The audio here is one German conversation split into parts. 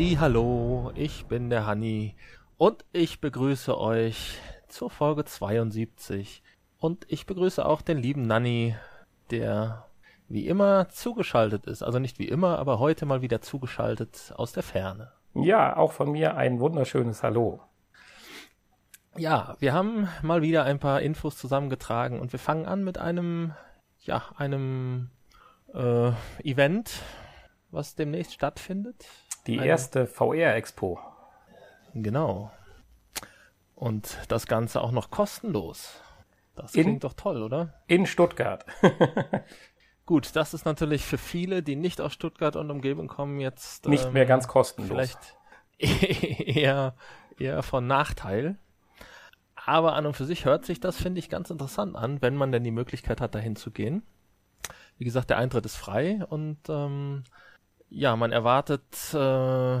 Halli, hallo, ich bin der Hanni und ich begrüße euch zur Folge 72 und ich begrüße auch den lieben Nanni, der wie immer zugeschaltet ist. Also nicht wie immer, aber heute mal wieder zugeschaltet aus der Ferne. Ja, auch von mir ein wunderschönes Hallo. Ja, wir haben mal wieder ein paar Infos zusammengetragen und wir fangen an mit einem, ja, einem äh, Event, was demnächst stattfindet. Die Eine, erste VR-Expo. Genau. Und das Ganze auch noch kostenlos. Das in, klingt doch toll, oder? In Stuttgart. Gut, das ist natürlich für viele, die nicht aus Stuttgart und Umgebung kommen, jetzt nicht ähm, mehr ganz kostenlos. Vielleicht eher, eher von Nachteil. Aber an und für sich hört sich das, finde ich, ganz interessant an, wenn man denn die Möglichkeit hat, dahin zu gehen. Wie gesagt, der Eintritt ist frei und ähm, ja, man erwartet, äh,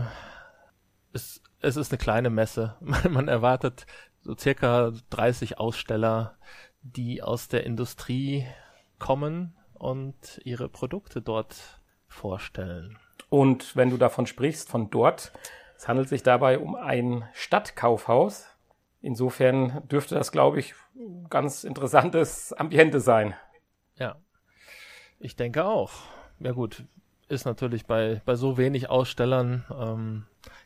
es, es ist eine kleine Messe. man erwartet so circa 30 Aussteller, die aus der Industrie kommen und ihre Produkte dort vorstellen. Und wenn du davon sprichst, von dort, es handelt sich dabei um ein Stadtkaufhaus. Insofern dürfte das, glaube ich, ganz interessantes Ambiente sein. Ja, ich denke auch. Ja gut, ist natürlich bei, bei so wenig Ausstellern, ähm,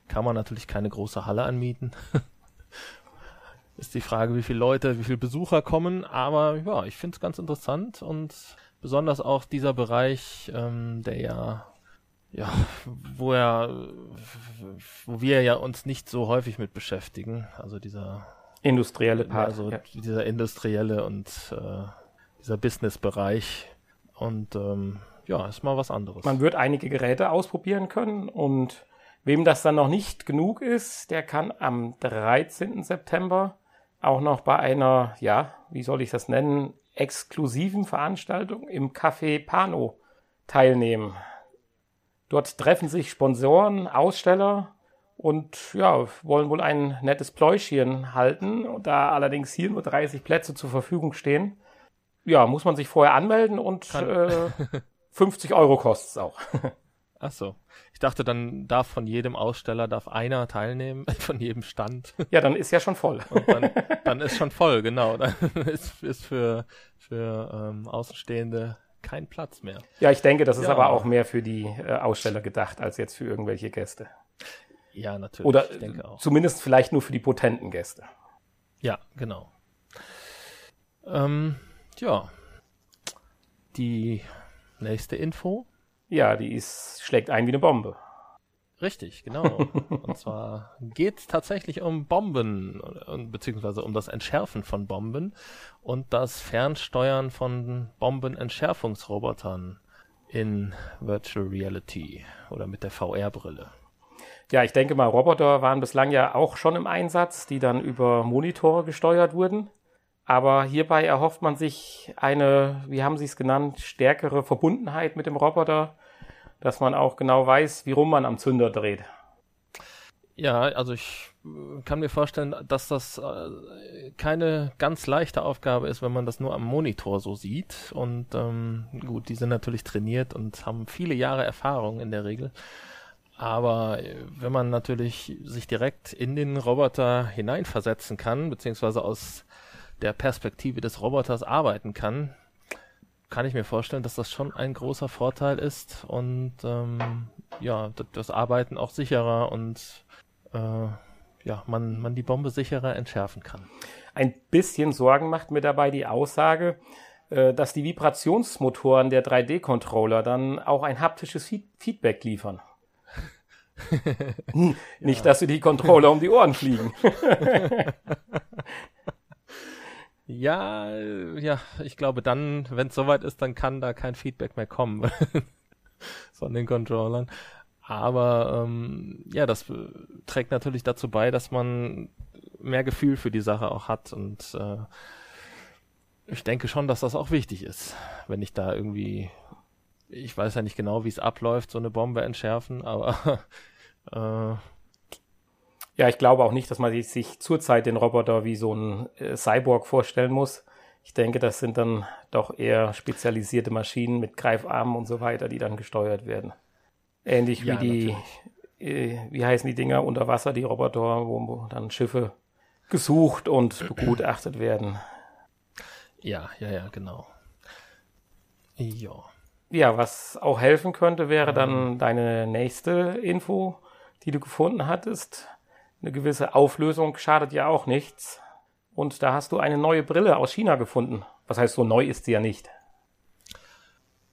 kann man natürlich keine große Halle anmieten. ist die Frage, wie viele Leute, wie viele Besucher kommen. Aber ja, ich finde es ganz interessant und besonders auch dieser Bereich, ähm, der ja, ja, wo er, wo wir ja uns nicht so häufig mit beschäftigen. Also dieser industrielle Part, also ja. dieser industrielle und äh, dieser Business-Bereich und ähm, ja, ist mal was anderes. Man wird einige Geräte ausprobieren können und wem das dann noch nicht genug ist, der kann am 13. September auch noch bei einer, ja, wie soll ich das nennen, exklusiven Veranstaltung im Café Pano teilnehmen. Dort treffen sich Sponsoren, Aussteller und ja, wollen wohl ein nettes Pläuschchen halten. Da allerdings hier nur 30 Plätze zur Verfügung stehen, ja, muss man sich vorher anmelden und äh, 50 Euro kostet es auch. Ach so. Ich dachte, dann darf von jedem Aussteller darf einer teilnehmen, von jedem Stand. Ja, dann ist ja schon voll. Dann, dann, ist schon voll, genau. Dann ist, ist für, für ähm, Außenstehende kein Platz mehr. Ja, ich denke, das ist ja. aber auch mehr für die äh, Aussteller gedacht, als jetzt für irgendwelche Gäste. Ja, natürlich. Oder zumindest vielleicht nur für die potenten Gäste. Ja, genau. Ähm, ja. Die nächste Info ja, die ist, schlägt ein wie eine Bombe. Richtig, genau. und zwar geht es tatsächlich um Bomben, beziehungsweise um das Entschärfen von Bomben und das Fernsteuern von Bombenentschärfungsrobotern in Virtual Reality oder mit der VR-Brille. Ja, ich denke mal, Roboter waren bislang ja auch schon im Einsatz, die dann über Monitor gesteuert wurden. Aber hierbei erhofft man sich eine, wie haben Sie es genannt, stärkere Verbundenheit mit dem Roboter, dass man auch genau weiß, wie rum man am Zünder dreht. Ja, also ich kann mir vorstellen, dass das äh, keine ganz leichte Aufgabe ist, wenn man das nur am Monitor so sieht. Und ähm, gut, die sind natürlich trainiert und haben viele Jahre Erfahrung in der Regel. Aber äh, wenn man natürlich sich direkt in den Roboter hineinversetzen kann, beziehungsweise aus der Perspektive des Roboters arbeiten kann, kann ich mir vorstellen, dass das schon ein großer Vorteil ist und ähm, ja, das Arbeiten auch sicherer und äh, ja, man, man die Bombe sicherer entschärfen kann. Ein bisschen Sorgen macht mir dabei die Aussage, äh, dass die Vibrationsmotoren der 3D-Controller dann auch ein haptisches Feedback liefern. hm, nicht, ja. dass sie die Controller um die Ohren fliegen. Ja, ja, ich glaube dann, wenn es soweit ist, dann kann da kein Feedback mehr kommen von den Controllern. Aber ähm, ja, das trägt natürlich dazu bei, dass man mehr Gefühl für die Sache auch hat und äh, ich denke schon, dass das auch wichtig ist, wenn ich da irgendwie, ich weiß ja nicht genau, wie es abläuft, so eine Bombe entschärfen, aber äh, ja, ich glaube auch nicht, dass man sich zurzeit den Roboter wie so ein äh, Cyborg vorstellen muss. Ich denke, das sind dann doch eher spezialisierte Maschinen mit Greifarmen und so weiter, die dann gesteuert werden. Ähnlich ja, wie die äh, wie heißen die Dinger unter Wasser, die Roboter, wo dann Schiffe gesucht und begutachtet werden. Ja, ja, ja, genau. Ja. Ja, was auch helfen könnte, wäre dann deine nächste Info, die du gefunden hattest. Eine gewisse Auflösung schadet ja auch nichts. Und da hast du eine neue Brille aus China gefunden. Was heißt, so neu ist sie ja nicht.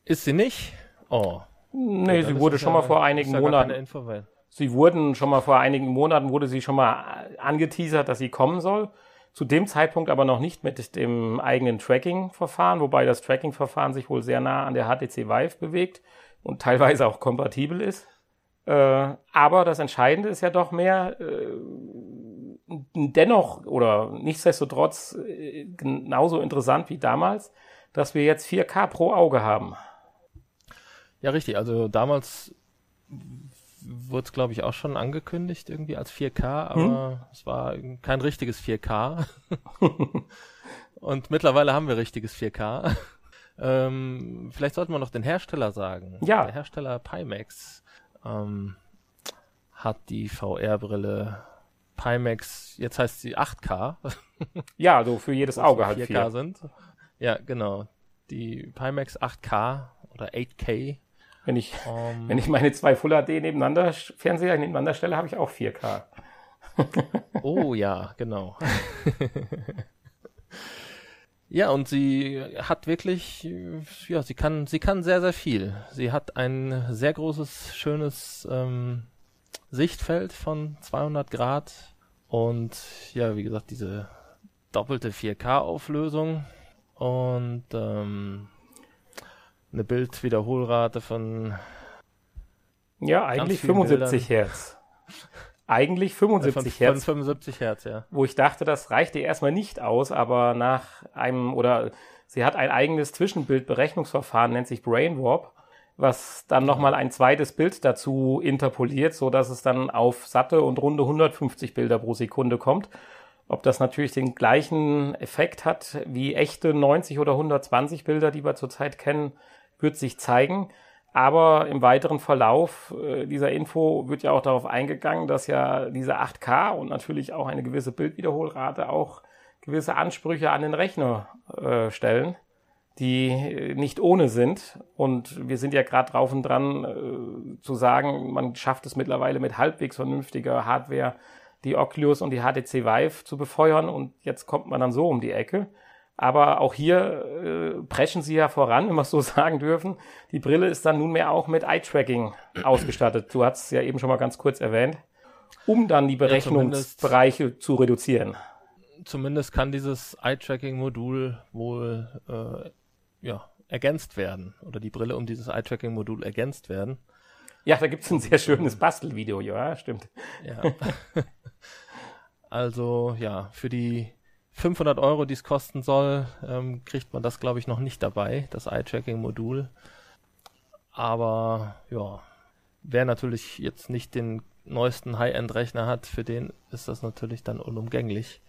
Ist sie nicht? Oh. Nee, ja, sie wurde schon ja, mal vor einigen Monaten. Info, sie wurden schon mal vor einigen Monaten wurde sie schon mal angeteasert, dass sie kommen soll. Zu dem Zeitpunkt aber noch nicht mit dem eigenen Tracking-Verfahren, wobei das Tracking-Verfahren sich wohl sehr nah an der HTC Vive bewegt und teilweise auch kompatibel ist. Äh, aber das Entscheidende ist ja doch mehr, äh, dennoch oder nichtsdestotrotz äh, genauso interessant wie damals, dass wir jetzt 4K pro Auge haben. Ja, richtig. Also damals wurde es, glaube ich, auch schon angekündigt, irgendwie als 4K, aber hm? es war kein richtiges 4K. Und mittlerweile haben wir richtiges 4K. ähm, vielleicht sollten wir noch den Hersteller sagen. Ja. Der Hersteller Pimax ähm, hat die VR-Brille Pimax, jetzt heißt sie 8K. ja, also für jedes Auge halt 4K sind. Ja, genau. Die Pimax 8K oder 8K wenn ich, um, wenn ich meine zwei Full HD nebeneinander, Fernseher nebeneinander stelle, habe ich auch 4K. oh ja, genau. ja, und sie hat wirklich, ja, sie kann, sie kann sehr, sehr viel. Sie hat ein sehr großes, schönes ähm, Sichtfeld von 200 Grad und ja, wie gesagt, diese doppelte 4K-Auflösung und ähm, eine Bildwiederholrate von ja eigentlich 75 Bildern. Hertz. Eigentlich 75 von, Hertz. Von 75 Hertz, ja. Wo ich dachte, das reicht ihr erstmal nicht aus, aber nach einem oder sie hat ein eigenes Zwischenbildberechnungsverfahren, nennt sich Brainwarp, was dann nochmal ein zweites Bild dazu interpoliert, so dass es dann auf satte und runde 150 Bilder pro Sekunde kommt. Ob das natürlich den gleichen Effekt hat wie echte 90 oder 120 Bilder, die wir zurzeit kennen, wird sich zeigen. Aber im weiteren Verlauf äh, dieser Info wird ja auch darauf eingegangen, dass ja diese 8K und natürlich auch eine gewisse Bildwiederholrate auch gewisse Ansprüche an den Rechner äh, stellen, die äh, nicht ohne sind. Und wir sind ja gerade drauf und dran zu sagen, man schafft es mittlerweile mit halbwegs vernünftiger Hardware, die Oculus und die HTC Vive zu befeuern. Und jetzt kommt man dann so um die Ecke. Aber auch hier äh, preschen sie ja voran, wenn wir es so sagen dürfen. Die Brille ist dann nunmehr auch mit Eye-Tracking ausgestattet. Du hast es ja eben schon mal ganz kurz erwähnt, um dann die Berechnungsbereiche ja, zu reduzieren. Zumindest kann dieses Eye-Tracking-Modul wohl äh, ja, ergänzt werden oder die Brille um dieses Eye-Tracking-Modul ergänzt werden. Ja, da gibt es ein sehr schönes Bastelvideo, ja, stimmt. Ja. also ja, für die 500 Euro, die es kosten soll, ähm, kriegt man das, glaube ich, noch nicht dabei, das Eye-Tracking-Modul. Aber ja, wer natürlich jetzt nicht den neuesten High-End-Rechner hat, für den ist das natürlich dann unumgänglich.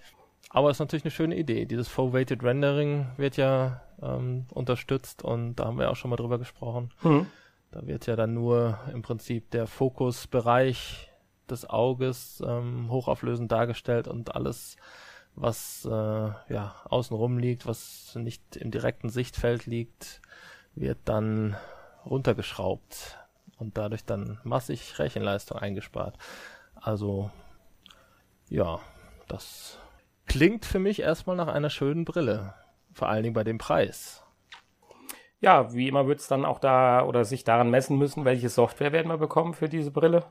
Aber es ist natürlich eine schöne Idee. Dieses Full-Weighted Rendering wird ja ähm, unterstützt und da haben wir auch schon mal drüber gesprochen. Mhm. Da wird ja dann nur im Prinzip der Fokusbereich des Auges ähm, hochauflösend dargestellt und alles was äh, ja außenrum liegt, was nicht im direkten Sichtfeld liegt, wird dann runtergeschraubt und dadurch dann massig Rechenleistung eingespart. Also ja, das klingt für mich erstmal nach einer schönen Brille, vor allen Dingen bei dem Preis. Ja, wie immer wird es dann auch da oder sich daran messen müssen, welche Software werden wir bekommen für diese Brille.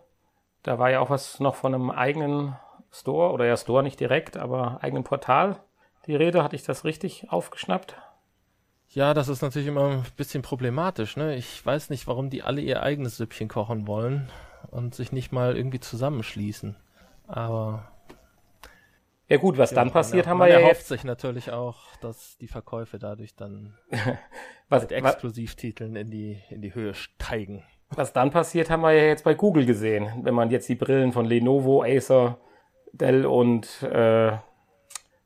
Da war ja auch was noch von einem eigenen Store oder ja Store nicht direkt, aber eigenen Portal. Die Rede, hatte ich das richtig aufgeschnappt? Ja, das ist natürlich immer ein bisschen problematisch. Ne? Ich weiß nicht, warum die alle ihr eigenes Süppchen kochen wollen und sich nicht mal irgendwie zusammenschließen. Aber ja gut, was ja, dann passiert, haben wir ja erhofft sich natürlich auch, dass die Verkäufe dadurch dann was, mit Exklusivtiteln in die in die Höhe steigen. Was dann passiert, haben wir ja jetzt bei Google gesehen. Wenn man jetzt die Brillen von Lenovo, Acer, Dell und äh,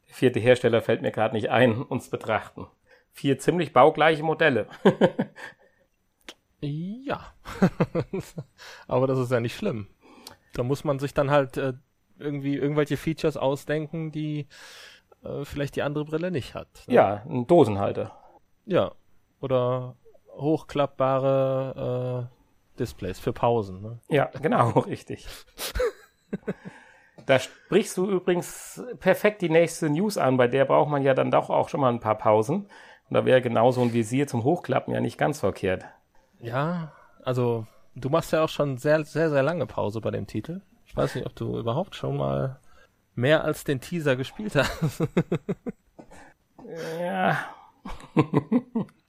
vierte Hersteller fällt mir gerade nicht ein, uns betrachten. Vier ziemlich baugleiche Modelle. ja. Aber das ist ja nicht schlimm. da muss man sich dann halt äh, irgendwie irgendwelche Features ausdenken, die äh, vielleicht die andere Brille nicht hat. Ne? Ja, ein Dosenhalter. Ja. Oder hochklappbare äh, Displays für Pausen. Ne? Ja, genau, richtig. Da sprichst du übrigens perfekt die nächste News an, bei der braucht man ja dann doch auch schon mal ein paar Pausen. Und da wäre genau so ein Visier zum Hochklappen ja nicht ganz verkehrt. Ja, also du machst ja auch schon sehr, sehr, sehr lange Pause bei dem Titel. Ich weiß nicht, ob du überhaupt schon mal mehr als den Teaser gespielt hast. ja.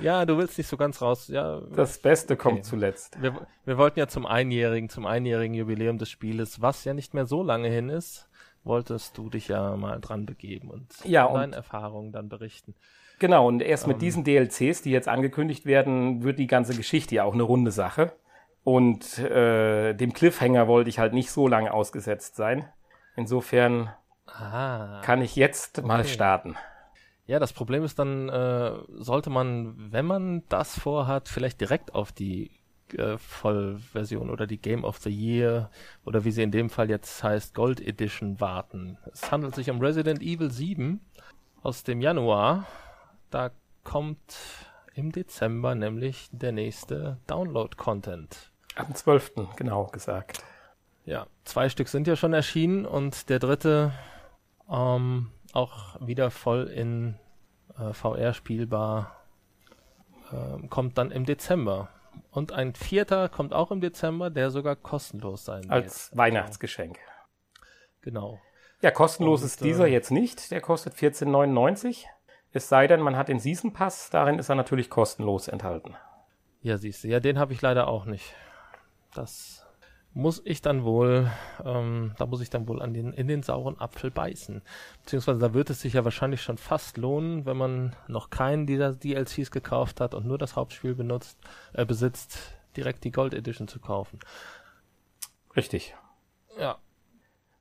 Ja, du willst nicht so ganz raus. Ja, das Beste okay. kommt zuletzt. Wir, wir wollten ja zum einjährigen, zum einjährigen Jubiläum des Spieles, was ja nicht mehr so lange hin ist, wolltest du dich ja mal dran begeben und ja, deine Erfahrungen dann berichten. Genau, und erst mit ähm. diesen DLCs, die jetzt angekündigt werden, wird die ganze Geschichte ja auch eine runde Sache. Und äh, dem Cliffhanger wollte ich halt nicht so lange ausgesetzt sein. Insofern ah, kann ich jetzt okay. mal starten. Ja, das Problem ist dann, äh, sollte man, wenn man das vorhat, vielleicht direkt auf die äh, Vollversion oder die Game of the Year oder wie sie in dem Fall jetzt heißt, Gold Edition warten. Es handelt sich um Resident Evil 7 aus dem Januar. Da kommt im Dezember nämlich der nächste Download-Content. Am 12. genau gesagt. Ja, zwei Stück sind ja schon erschienen und der dritte ähm, auch wieder voll in äh, VR spielbar. Äh, kommt dann im Dezember. Und ein vierter kommt auch im Dezember, der sogar kostenlos sein wird. Als Weihnachtsgeschenk. Genau. Ja, kostenlos Und, ist dieser äh, jetzt nicht. Der kostet 14,99. Es sei denn, man hat den Season Pass. Darin ist er natürlich kostenlos enthalten. Ja, siehst du. Ja, den habe ich leider auch nicht. Das muss ich dann wohl, ähm, da muss ich dann wohl an den, in den sauren Apfel beißen. Beziehungsweise da wird es sich ja wahrscheinlich schon fast lohnen, wenn man noch keinen dieser DLCs gekauft hat und nur das Hauptspiel benutzt, äh, besitzt, direkt die Gold Edition zu kaufen. Richtig. Ja.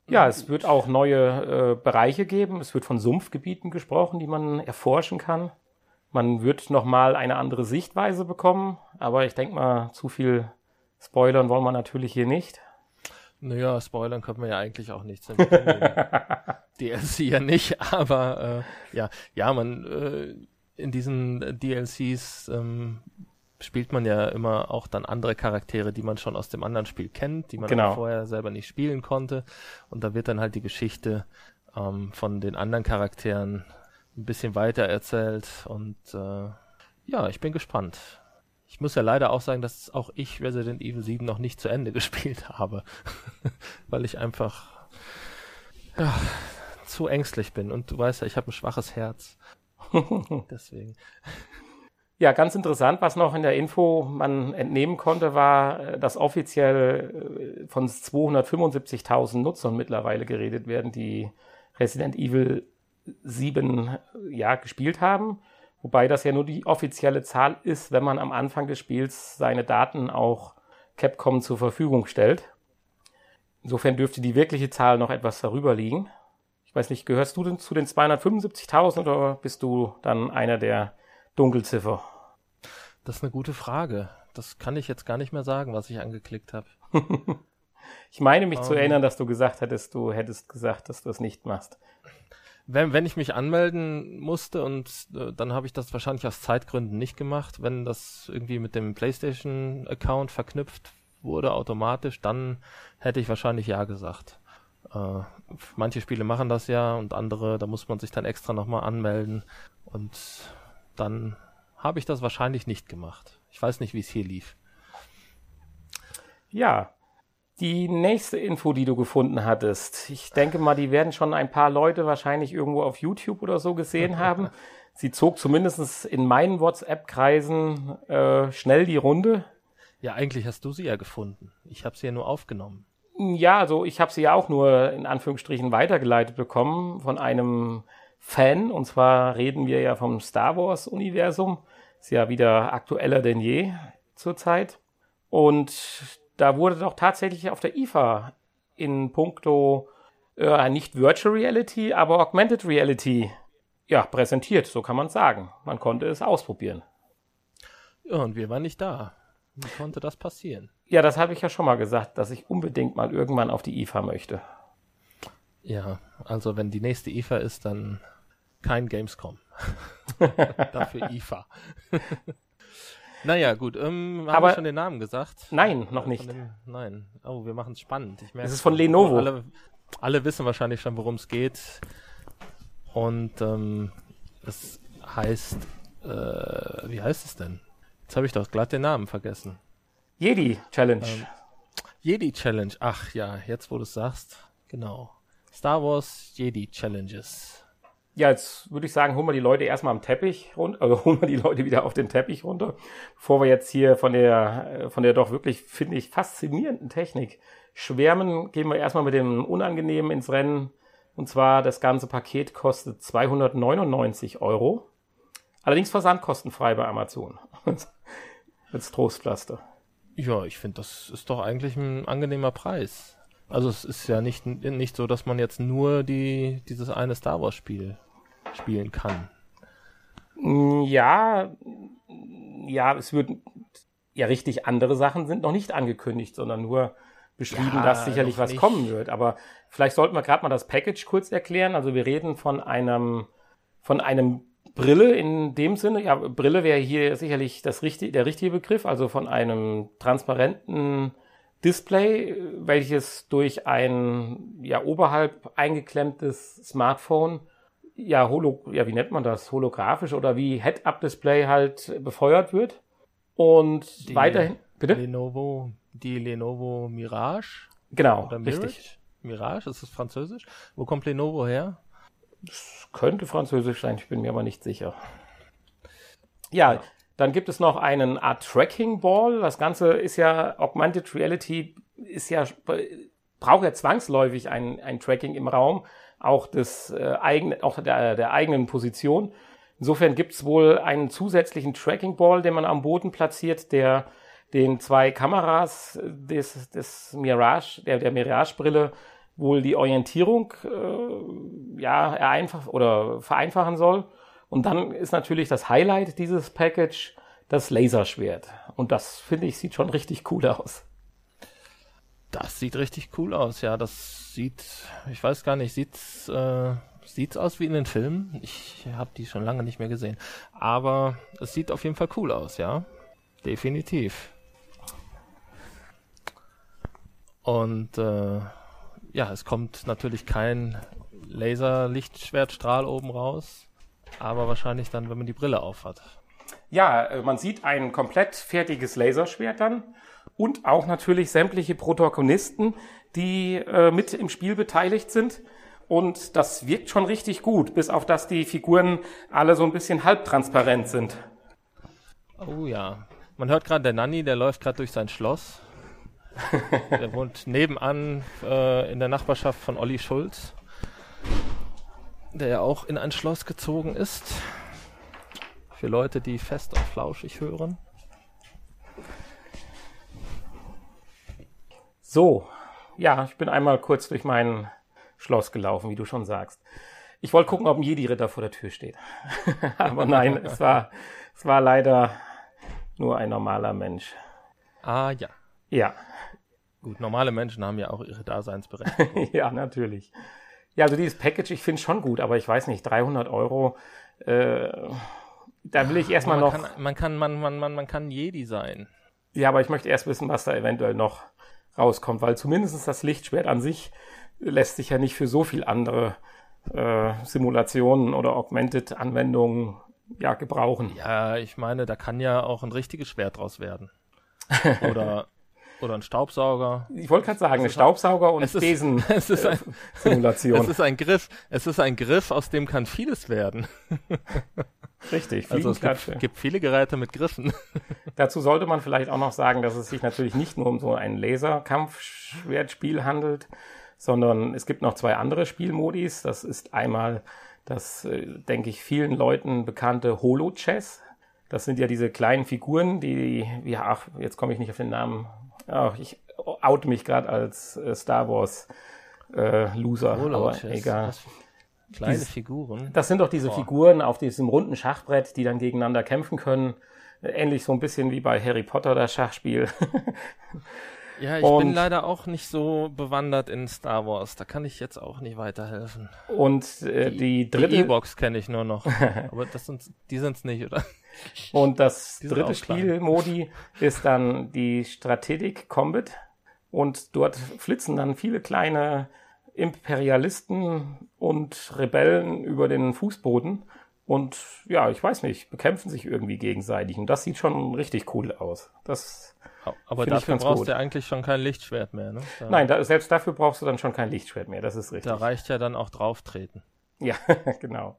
Ja, es wird auch neue äh, Bereiche geben. Es wird von Sumpfgebieten gesprochen, die man erforschen kann. Man wird nochmal eine andere Sichtweise bekommen, aber ich denke mal, zu viel Spoilern wollen wir natürlich hier nicht. Naja, spoilern können wir ja eigentlich auch nichts. DLC ja nicht, aber äh, ja, ja, man äh, in diesen DLCs ähm, spielt man ja immer auch dann andere Charaktere, die man schon aus dem anderen Spiel kennt, die man genau. vorher selber nicht spielen konnte. Und da wird dann halt die Geschichte ähm, von den anderen Charakteren ein bisschen weiter erzählt. Und äh, ja, ich bin gespannt. Ich muss ja leider auch sagen, dass auch ich Resident Evil 7 noch nicht zu Ende gespielt habe, weil ich einfach ja, zu ängstlich bin. Und du weißt ja, ich habe ein schwaches Herz. Deswegen. Ja, ganz interessant, was noch in der Info man entnehmen konnte, war, äh, dass offiziell äh, von 275.000 Nutzern mittlerweile geredet werden, die Resident Evil 7 ja, gespielt haben. Wobei das ja nur die offizielle Zahl ist, wenn man am Anfang des Spiels seine Daten auch Capcom zur Verfügung stellt. Insofern dürfte die wirkliche Zahl noch etwas darüber liegen. Ich weiß nicht, gehörst du denn zu den 275.000 oder bist du dann einer der Dunkelziffer? Das ist eine gute Frage. Das kann ich jetzt gar nicht mehr sagen, was ich angeklickt habe. ich meine mich um, zu ähm. erinnern, dass du gesagt hättest, du hättest gesagt, dass du es nicht machst wenn, wenn ich mich anmelden musste und äh, dann habe ich das wahrscheinlich aus Zeitgründen nicht gemacht, wenn das irgendwie mit dem PlayStation-Account verknüpft wurde automatisch, dann hätte ich wahrscheinlich ja gesagt. Äh, manche Spiele machen das ja und andere, da muss man sich dann extra nochmal anmelden und dann habe ich das wahrscheinlich nicht gemacht. Ich weiß nicht, wie es hier lief. Ja, die nächste Info, die du gefunden hattest, ich denke mal, die werden schon ein paar Leute wahrscheinlich irgendwo auf YouTube oder so gesehen haben. Sie zog zumindest in meinen WhatsApp-Kreisen äh, schnell die Runde. Ja, eigentlich hast du sie ja gefunden. Ich habe sie ja nur aufgenommen. Ja, also ich habe sie ja auch nur in Anführungsstrichen weitergeleitet bekommen von einem Fan. Und zwar reden wir ja vom Star Wars-Universum. Ist ja wieder aktueller denn je zurzeit. Und da wurde doch tatsächlich auf der IFA in puncto äh, nicht Virtual Reality, aber Augmented Reality ja, präsentiert, so kann man sagen. Man konnte es ausprobieren. Ja, und wir waren nicht da. Wie konnte das passieren? Ja, das habe ich ja schon mal gesagt, dass ich unbedingt mal irgendwann auf die IFA möchte. Ja, also wenn die nächste IFA ist, dann kein Gamescom. Dafür IFA. naja, gut. Ähm, haben wir schon den Namen gesagt? Nein, noch nicht. Dem, nein. Oh, wir machen es spannend. Ich merke, es ist von Lenovo. Alle, alle wissen wahrscheinlich schon, worum es geht. Und ähm, es heißt, äh, wie heißt es denn? Jetzt habe ich doch glatt den Namen vergessen. Jedi Challenge. Ähm, Jedi Challenge. Ach ja, jetzt wo du es sagst. Genau. Star Wars Jedi Challenges. Ja, jetzt würde ich sagen, holen wir die Leute erstmal am Teppich runter, also holen wir die Leute wieder auf den Teppich runter, bevor wir jetzt hier von der, äh, von der doch wirklich, finde ich, faszinierenden Technik schwärmen, gehen wir erstmal mit dem Unangenehmen ins Rennen. Und zwar, das ganze Paket kostet 299 Euro. Allerdings versandkostenfrei bei Amazon. Als Trostpflaster. Ja, ich finde, das ist doch eigentlich ein angenehmer Preis. Also es ist ja nicht, nicht so, dass man jetzt nur die, dieses eine Star Wars Spiel spielen kann. Mm, ja, ja, es wird ja richtig andere Sachen sind noch nicht angekündigt, sondern nur beschrieben, ja, dass sicherlich was kommen wird. Aber vielleicht sollten wir gerade mal das Package kurz erklären. Also wir reden von einem von einem Brille in dem Sinne. Ja, Brille wäre hier sicherlich das richtige, der richtige Begriff. Also von einem transparenten Display, welches durch ein ja oberhalb eingeklemmtes Smartphone ja holo ja wie nennt man das? Holographisch oder wie Head-Up-Display halt befeuert wird. Und die weiterhin bitte? Lenovo die Lenovo Mirage. Genau richtig. Mirage ist das Französisch? Wo kommt Lenovo her? Das könnte Französisch sein ich bin mir aber nicht sicher. Ja, ja. Dann gibt es noch einen Art Tracking Ball. Das Ganze ist ja Augmented Reality ist ja braucht ja zwangsläufig ein, ein Tracking im Raum, auch des äh, eigenen, auch der, der eigenen Position. Insofern gibt es wohl einen zusätzlichen Tracking Ball, den man am Boden platziert, der den zwei Kameras des, des Mirage, der, der Mirage-Brille wohl die Orientierung äh, ja, einfach oder vereinfachen soll. Und dann ist natürlich das Highlight dieses Package das Laserschwert. Und das finde ich sieht schon richtig cool aus. Das sieht richtig cool aus, ja. Das sieht, ich weiß gar nicht, sieht's, äh, sieht's aus wie in den Filmen. Ich habe die schon lange nicht mehr gesehen. Aber es sieht auf jeden Fall cool aus, ja. Definitiv. Und äh, ja, es kommt natürlich kein Laserlichtschwertstrahl oben raus aber wahrscheinlich dann, wenn man die Brille aufhat. Ja, äh, man sieht ein komplett fertiges Laserschwert dann und auch natürlich sämtliche Protagonisten, die äh, mit im Spiel beteiligt sind. Und das wirkt schon richtig gut, bis auf dass die Figuren alle so ein bisschen halbtransparent sind. Oh ja. Man hört gerade, der Nanny, der läuft gerade durch sein Schloss. der wohnt nebenan äh, in der Nachbarschaft von Olli Schulz der ja auch in ein Schloss gezogen ist. Für Leute, die fest und flauschig hören. So, ja, ich bin einmal kurz durch mein Schloss gelaufen, wie du schon sagst. Ich wollte gucken, ob ein Jedi-Ritter vor der Tür steht. Aber nein, es war, es war leider nur ein normaler Mensch. Ah ja. Ja. Gut, normale Menschen haben ja auch ihre Daseinsberechtigung. ja, natürlich. Ja, also dieses Package, ich finde schon gut, aber ich weiß nicht, 300 Euro, äh, da will ich erstmal noch. Kann, man kann, man, man, man, man kann Jedi sein. Ja, aber ich möchte erst wissen, was da eventuell noch rauskommt, weil zumindest das Lichtschwert an sich lässt sich ja nicht für so viel andere äh, Simulationen oder Augmented-Anwendungen ja gebrauchen. Ja, ich meine, da kann ja auch ein richtiges Schwert draus werden. Oder oder ein Staubsauger. Ich wollte gerade sagen, ein Staubsauger und es ist, Besen es ist ein, Simulation. Es ist ein Griff. Es ist ein Griff, aus dem kann vieles werden. Richtig. Also es gibt, gibt, viele Geräte mit Griffen. Dazu sollte man vielleicht auch noch sagen, dass es sich natürlich nicht nur um so ein Laserkampfschwertspiel handelt, sondern es gibt noch zwei andere Spielmodis. Das ist einmal das, äh, denke ich, vielen Leuten bekannte Holo-Chess. Das sind ja diese kleinen Figuren, die, ja, ach, jetzt komme ich nicht auf den Namen Ach, ich out mich gerade als äh, Star Wars äh, Loser, oh, aber egal. Kleine Dies, Figuren. Das sind doch diese oh. Figuren auf diesem runden Schachbrett, die dann gegeneinander kämpfen können. Ähnlich so ein bisschen wie bei Harry Potter das Schachspiel. Ja, ich und, bin leider auch nicht so bewandert in Star Wars. Da kann ich jetzt auch nicht weiterhelfen. Und äh, die, die dritte. Die E-Box kenne ich nur noch. Aber das sind, die sind's nicht, oder? Und das dritte Spielmodi ist dann die Strategic Combat. Und dort flitzen dann viele kleine Imperialisten und Rebellen über den Fußboden und ja, ich weiß nicht, bekämpfen sich irgendwie gegenseitig. Und das sieht schon richtig cool aus. Das aber dafür brauchst gut. du eigentlich schon kein Lichtschwert mehr, ne? Da Nein, da, selbst dafür brauchst du dann schon kein Lichtschwert mehr, das ist richtig. Da reicht ja dann auch drauftreten. Ja, genau.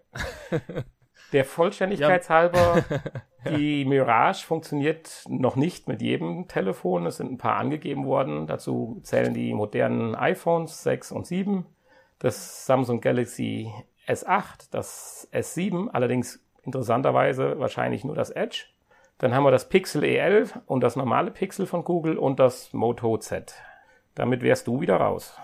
Der Vollständigkeit halber, die Mirage funktioniert noch nicht mit jedem Telefon. Es sind ein paar angegeben worden. Dazu zählen die modernen iPhones 6 und 7, das Samsung Galaxy S8, das S7, allerdings interessanterweise wahrscheinlich nur das Edge. Dann haben wir das Pixel E11 und das normale Pixel von Google und das Moto Z. Damit wärst du wieder raus.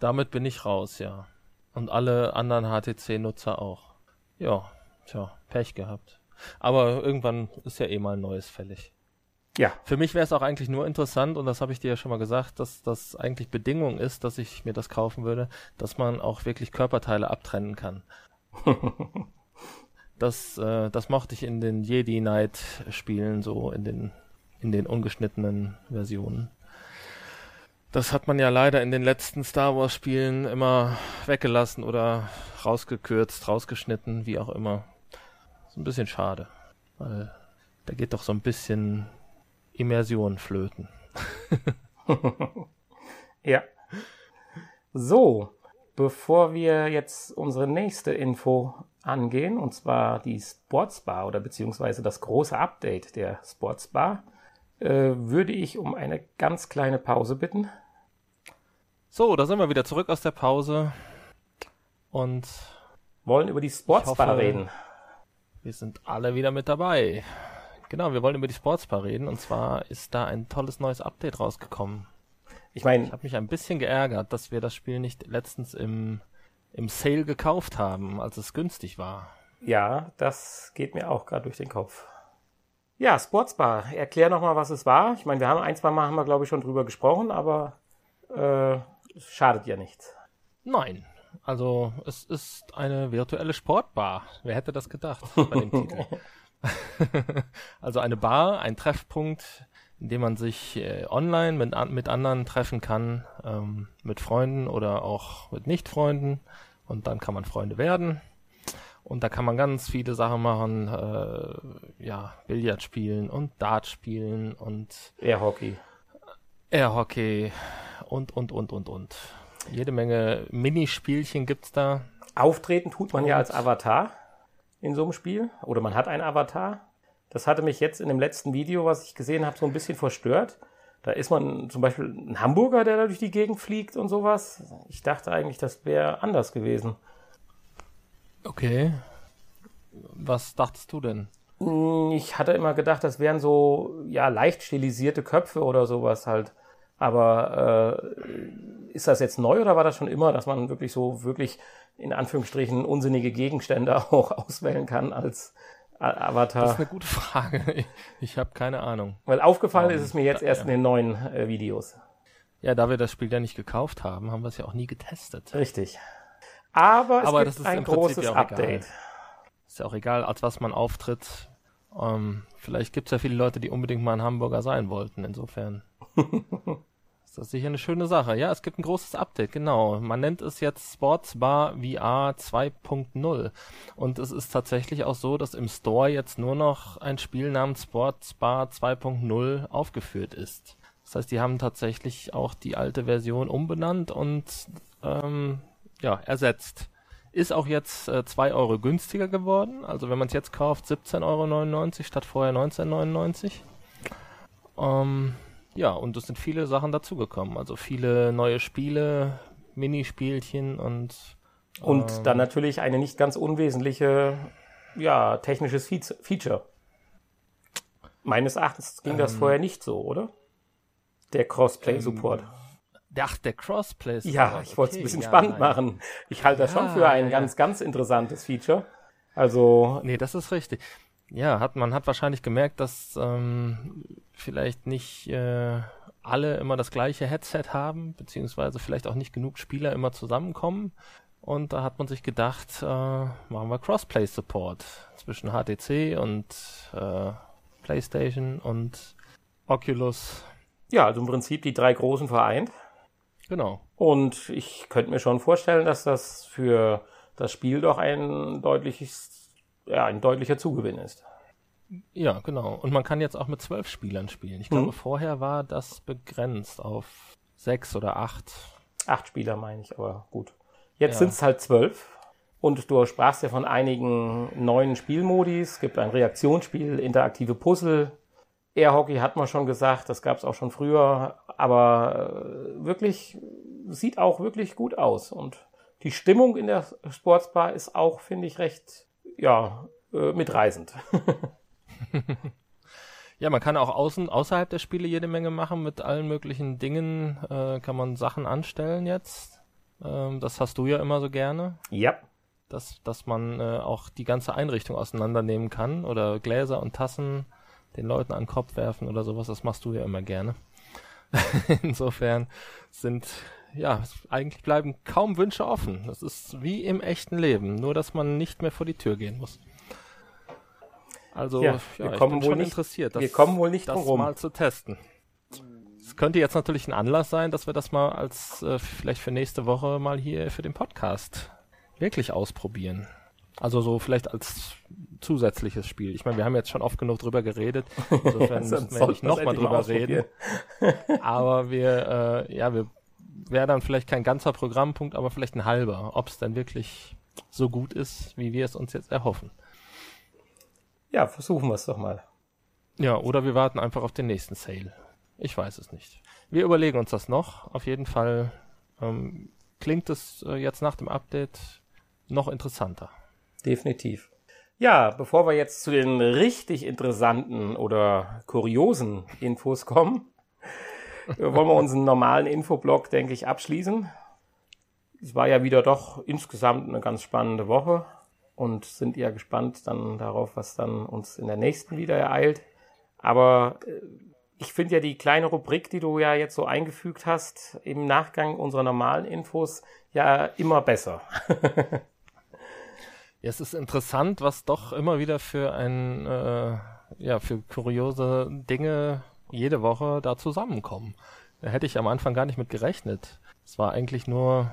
Damit bin ich raus, ja. Und alle anderen HTC-Nutzer auch. Ja, tja, Pech gehabt. Aber irgendwann ist ja eh mal ein neues fällig. Ja. Für mich wäre es auch eigentlich nur interessant, und das habe ich dir ja schon mal gesagt, dass das eigentlich Bedingung ist, dass ich mir das kaufen würde, dass man auch wirklich Körperteile abtrennen kann. das, äh, das mochte ich in den Jedi Knight Spielen so in den, in den ungeschnittenen Versionen. Das hat man ja leider in den letzten Star Wars Spielen immer weggelassen oder rausgekürzt, rausgeschnitten, wie auch immer. Ist ein bisschen schade, weil da geht doch so ein bisschen Immersion flöten. ja. So, bevor wir jetzt unsere nächste Info angehen, und zwar die Sportsbar oder beziehungsweise das große Update der Sportsbar, äh, würde ich um eine ganz kleine Pause bitten. So, da sind wir wieder zurück aus der Pause und wollen über die Sportsbar hoffe, reden. Wir sind alle wieder mit dabei. Genau, wir wollen über die Sportsbar reden und zwar ist da ein tolles neues Update rausgekommen. Ich meine, ich habe mich ein bisschen geärgert, dass wir das Spiel nicht letztens im im Sale gekauft haben, als es günstig war. Ja, das geht mir auch gerade durch den Kopf. Ja, Sportsbar. Erklär nochmal, was es war. Ich meine, wir haben ein, zwei Mal haben wir, glaube ich, schon drüber gesprochen, aber äh, schadet ja nichts. Nein. Also es ist eine virtuelle Sportbar. Wer hätte das gedacht bei dem Titel? also eine Bar, ein Treffpunkt, in dem man sich äh, online mit, an, mit anderen treffen kann, ähm, mit Freunden oder auch mit Nicht-Freunden. Und dann kann man Freunde werden. Und da kann man ganz viele Sachen machen, äh, ja, Billard spielen und Dart spielen und Airhockey. Airhockey und, und, und, und, und. Jede Menge Minispielchen gibt's da. Auftreten tut man und ja als Avatar in so einem Spiel. Oder man hat einen Avatar. Das hatte mich jetzt in dem letzten Video, was ich gesehen habe, so ein bisschen verstört. Da ist man zum Beispiel ein Hamburger, der da durch die Gegend fliegt und sowas. Ich dachte eigentlich, das wäre anders gewesen. Okay. Was dachtest du denn? Hm, ich hatte immer gedacht, das wären so, ja, leicht stilisierte Köpfe oder sowas halt. Aber äh, ist das jetzt neu oder war das schon immer, dass man wirklich so, wirklich in Anführungsstrichen unsinnige Gegenstände auch auswählen kann als Avatar? Das ist eine gute Frage. Ich, ich habe keine Ahnung. Weil aufgefallen um, ist es mir jetzt erst ja. in den neuen äh, Videos. Ja, da wir das Spiel ja nicht gekauft haben, haben wir es ja auch nie getestet. Richtig. Aber es Aber gibt ein großes ja Update. Egal. Ist ja auch egal, als was man auftritt. Ähm, vielleicht gibt es ja viele Leute, die unbedingt mal ein Hamburger sein wollten, insofern. ist das sicher eine schöne Sache. Ja, es gibt ein großes Update, genau. Man nennt es jetzt Sportsbar VR 2.0. Und es ist tatsächlich auch so, dass im Store jetzt nur noch ein Spiel namens Sportsbar 2.0 aufgeführt ist. Das heißt, die haben tatsächlich auch die alte Version umbenannt und ähm, ja, ersetzt. Ist auch jetzt äh, 2 Euro günstiger geworden. Also wenn man es jetzt kauft, 17,99 Euro statt vorher 19,99 ähm, ja, und es sind viele Sachen dazugekommen. Also viele neue Spiele, Minispielchen und. Und ähm, dann natürlich eine nicht ganz unwesentliche, ja, technisches Feature. Meines Erachtens ging ähm, das vorher nicht so, oder? Der Crossplay-Support. Ähm, ach, der Crossplay. support Ja, ich wollte es okay, ein bisschen ja, spannend nein. machen. Ich halte das ja, schon für ein ja. ganz, ganz interessantes Feature. Also. Nee, das ist richtig. Ja, hat man hat wahrscheinlich gemerkt, dass ähm, vielleicht nicht äh, alle immer das gleiche Headset haben, beziehungsweise vielleicht auch nicht genug Spieler immer zusammenkommen. Und da hat man sich gedacht, äh, machen wir Crossplay-Support zwischen HTC und äh, PlayStation und Oculus. Ja, also im Prinzip die drei großen vereint. Genau. Und ich könnte mir schon vorstellen, dass das für das Spiel doch ein deutliches, ja, ein deutlicher Zugewinn ist. Ja, genau. Und man kann jetzt auch mit zwölf Spielern spielen. Ich glaube, mhm. vorher war das begrenzt auf sechs oder acht. Acht Spieler meine ich, aber gut. Jetzt ja. sind es halt zwölf. Und du sprachst ja von einigen neuen Spielmodis. Es gibt ein Reaktionsspiel, interaktive Puzzle. Airhockey hat man schon gesagt, das gab es auch schon früher. Aber äh, wirklich, sieht auch wirklich gut aus. Und die Stimmung in der Sportsbar ist auch, finde ich, recht, ja, äh, mitreisend. Ja, man kann auch außen, außerhalb der Spiele jede Menge machen mit allen möglichen Dingen. Äh, kann man Sachen anstellen jetzt. Ähm, das hast du ja immer so gerne. Ja. Dass, dass man äh, auch die ganze Einrichtung auseinandernehmen kann oder Gläser und Tassen den Leuten an den Kopf werfen oder sowas. Das machst du ja immer gerne. Insofern sind, ja, eigentlich bleiben kaum Wünsche offen. Das ist wie im echten Leben, nur dass man nicht mehr vor die Tür gehen muss. Also, ja, ja wir kommen wohl nicht, interessiert, das, wir kommen wohl nicht das rum. mal zu testen. Es könnte jetzt natürlich ein Anlass sein, dass wir das mal als äh, vielleicht für nächste Woche mal hier für den Podcast wirklich ausprobieren. Also so vielleicht als zusätzliches Spiel. Ich meine, wir haben jetzt schon oft genug drüber geredet. Insofern müssen wir nicht nochmal drüber reden. aber wir, äh, ja, wir wäre dann vielleicht kein ganzer Programmpunkt, aber vielleicht ein halber, ob es denn wirklich so gut ist, wie wir es uns jetzt erhoffen. Ja, versuchen wir es doch mal. Ja, oder wir warten einfach auf den nächsten Sale. Ich weiß es nicht. Wir überlegen uns das noch. Auf jeden Fall ähm, klingt es äh, jetzt nach dem Update noch interessanter. Definitiv. Ja, bevor wir jetzt zu den richtig interessanten oder kuriosen Infos kommen, wollen wir unseren normalen Infoblock, denke ich, abschließen. Es war ja wieder doch insgesamt eine ganz spannende Woche und sind ja gespannt dann darauf, was dann uns in der nächsten wieder ereilt. Aber äh, ich finde ja die kleine Rubrik, die du ja jetzt so eingefügt hast, im Nachgang unserer normalen Infos ja immer besser. ja, es ist interessant, was doch immer wieder für ein, äh, ja, für kuriose Dinge jede Woche da zusammenkommen. Da hätte ich am Anfang gar nicht mit gerechnet. Es war eigentlich nur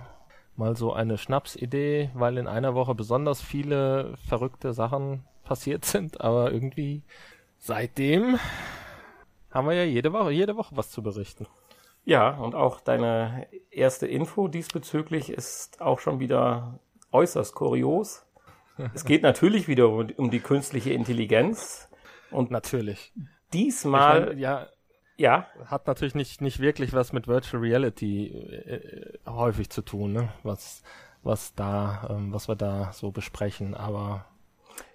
mal so eine Schnapsidee, weil in einer Woche besonders viele verrückte Sachen passiert sind, aber irgendwie seitdem haben wir ja jede Woche, jede Woche was zu berichten. Ja, und auch deine erste Info diesbezüglich ist auch schon wieder äußerst kurios. es geht natürlich wieder um, um, die künstliche Intelligenz. Und natürlich. Diesmal, ich mein, ja, ja. Hat natürlich nicht, nicht wirklich was mit Virtual Reality äh, häufig zu tun, ne? Was, was da, ähm, was wir da so besprechen, aber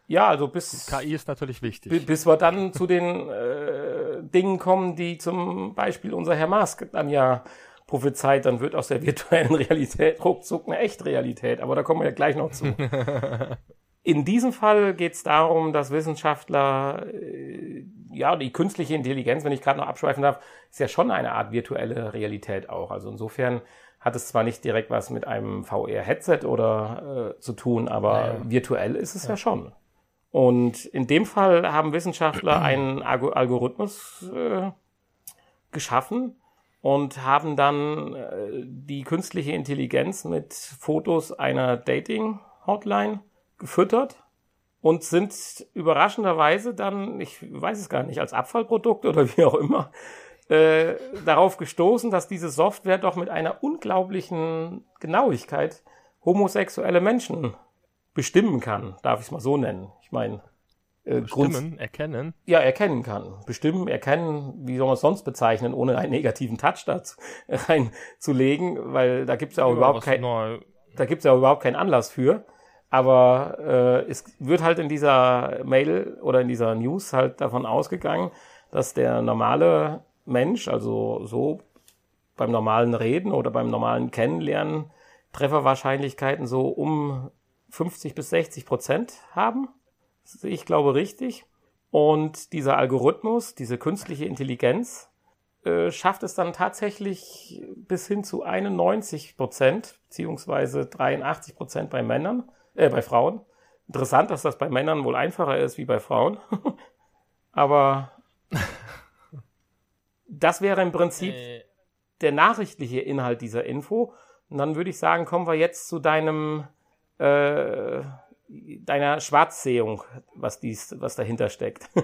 ja, also bis KI ist natürlich wichtig. Bis wir dann zu den äh, Dingen kommen, die zum Beispiel unser Herr Mask dann ja prophezeit, dann wird aus der virtuellen Realität ruckzuck eine echte Realität. Aber da kommen wir ja gleich noch zu. In diesem Fall geht es darum, dass Wissenschaftler, äh, ja, die künstliche Intelligenz, wenn ich gerade noch abschweifen darf, ist ja schon eine Art virtuelle Realität auch. Also insofern hat es zwar nicht direkt was mit einem VR-Headset oder äh, zu tun, aber ja, virtuell ist es ja. ja. schon. Und in dem Fall haben Wissenschaftler einen Algorithmus äh, geschaffen und haben dann äh, die künstliche Intelligenz mit Fotos einer Dating-Hotline gefüttert und sind überraschenderweise dann, ich weiß es gar nicht, als Abfallprodukt oder wie auch immer, äh, darauf gestoßen, dass diese Software doch mit einer unglaublichen Genauigkeit homosexuelle Menschen bestimmen kann, darf ich es mal so nennen. Ich meine, äh, bestimmen, erkennen. Ja, erkennen kann. Bestimmen, erkennen, wie soll man es sonst bezeichnen, ohne einen negativen Touch dazu reinzulegen, weil da gibt es ja auch ja, überhaupt kein, da gibt's ja auch überhaupt keinen Anlass für. Aber äh, es wird halt in dieser Mail oder in dieser News halt davon ausgegangen, dass der normale Mensch, also so beim normalen Reden oder beim normalen Kennenlernen, Trefferwahrscheinlichkeiten so um 50 bis 60 Prozent haben. Ich glaube richtig. Und dieser Algorithmus, diese künstliche Intelligenz, äh, schafft es dann tatsächlich bis hin zu 91 Prozent, beziehungsweise 83 Prozent bei Männern, äh, bei Frauen. Interessant, dass das bei Männern wohl einfacher ist wie bei Frauen. Aber das wäre im Prinzip äh. der nachrichtliche Inhalt dieser Info. Und dann würde ich sagen, kommen wir jetzt zu deinem äh, deiner Schwarzsehung, was dies, was dahinter steckt.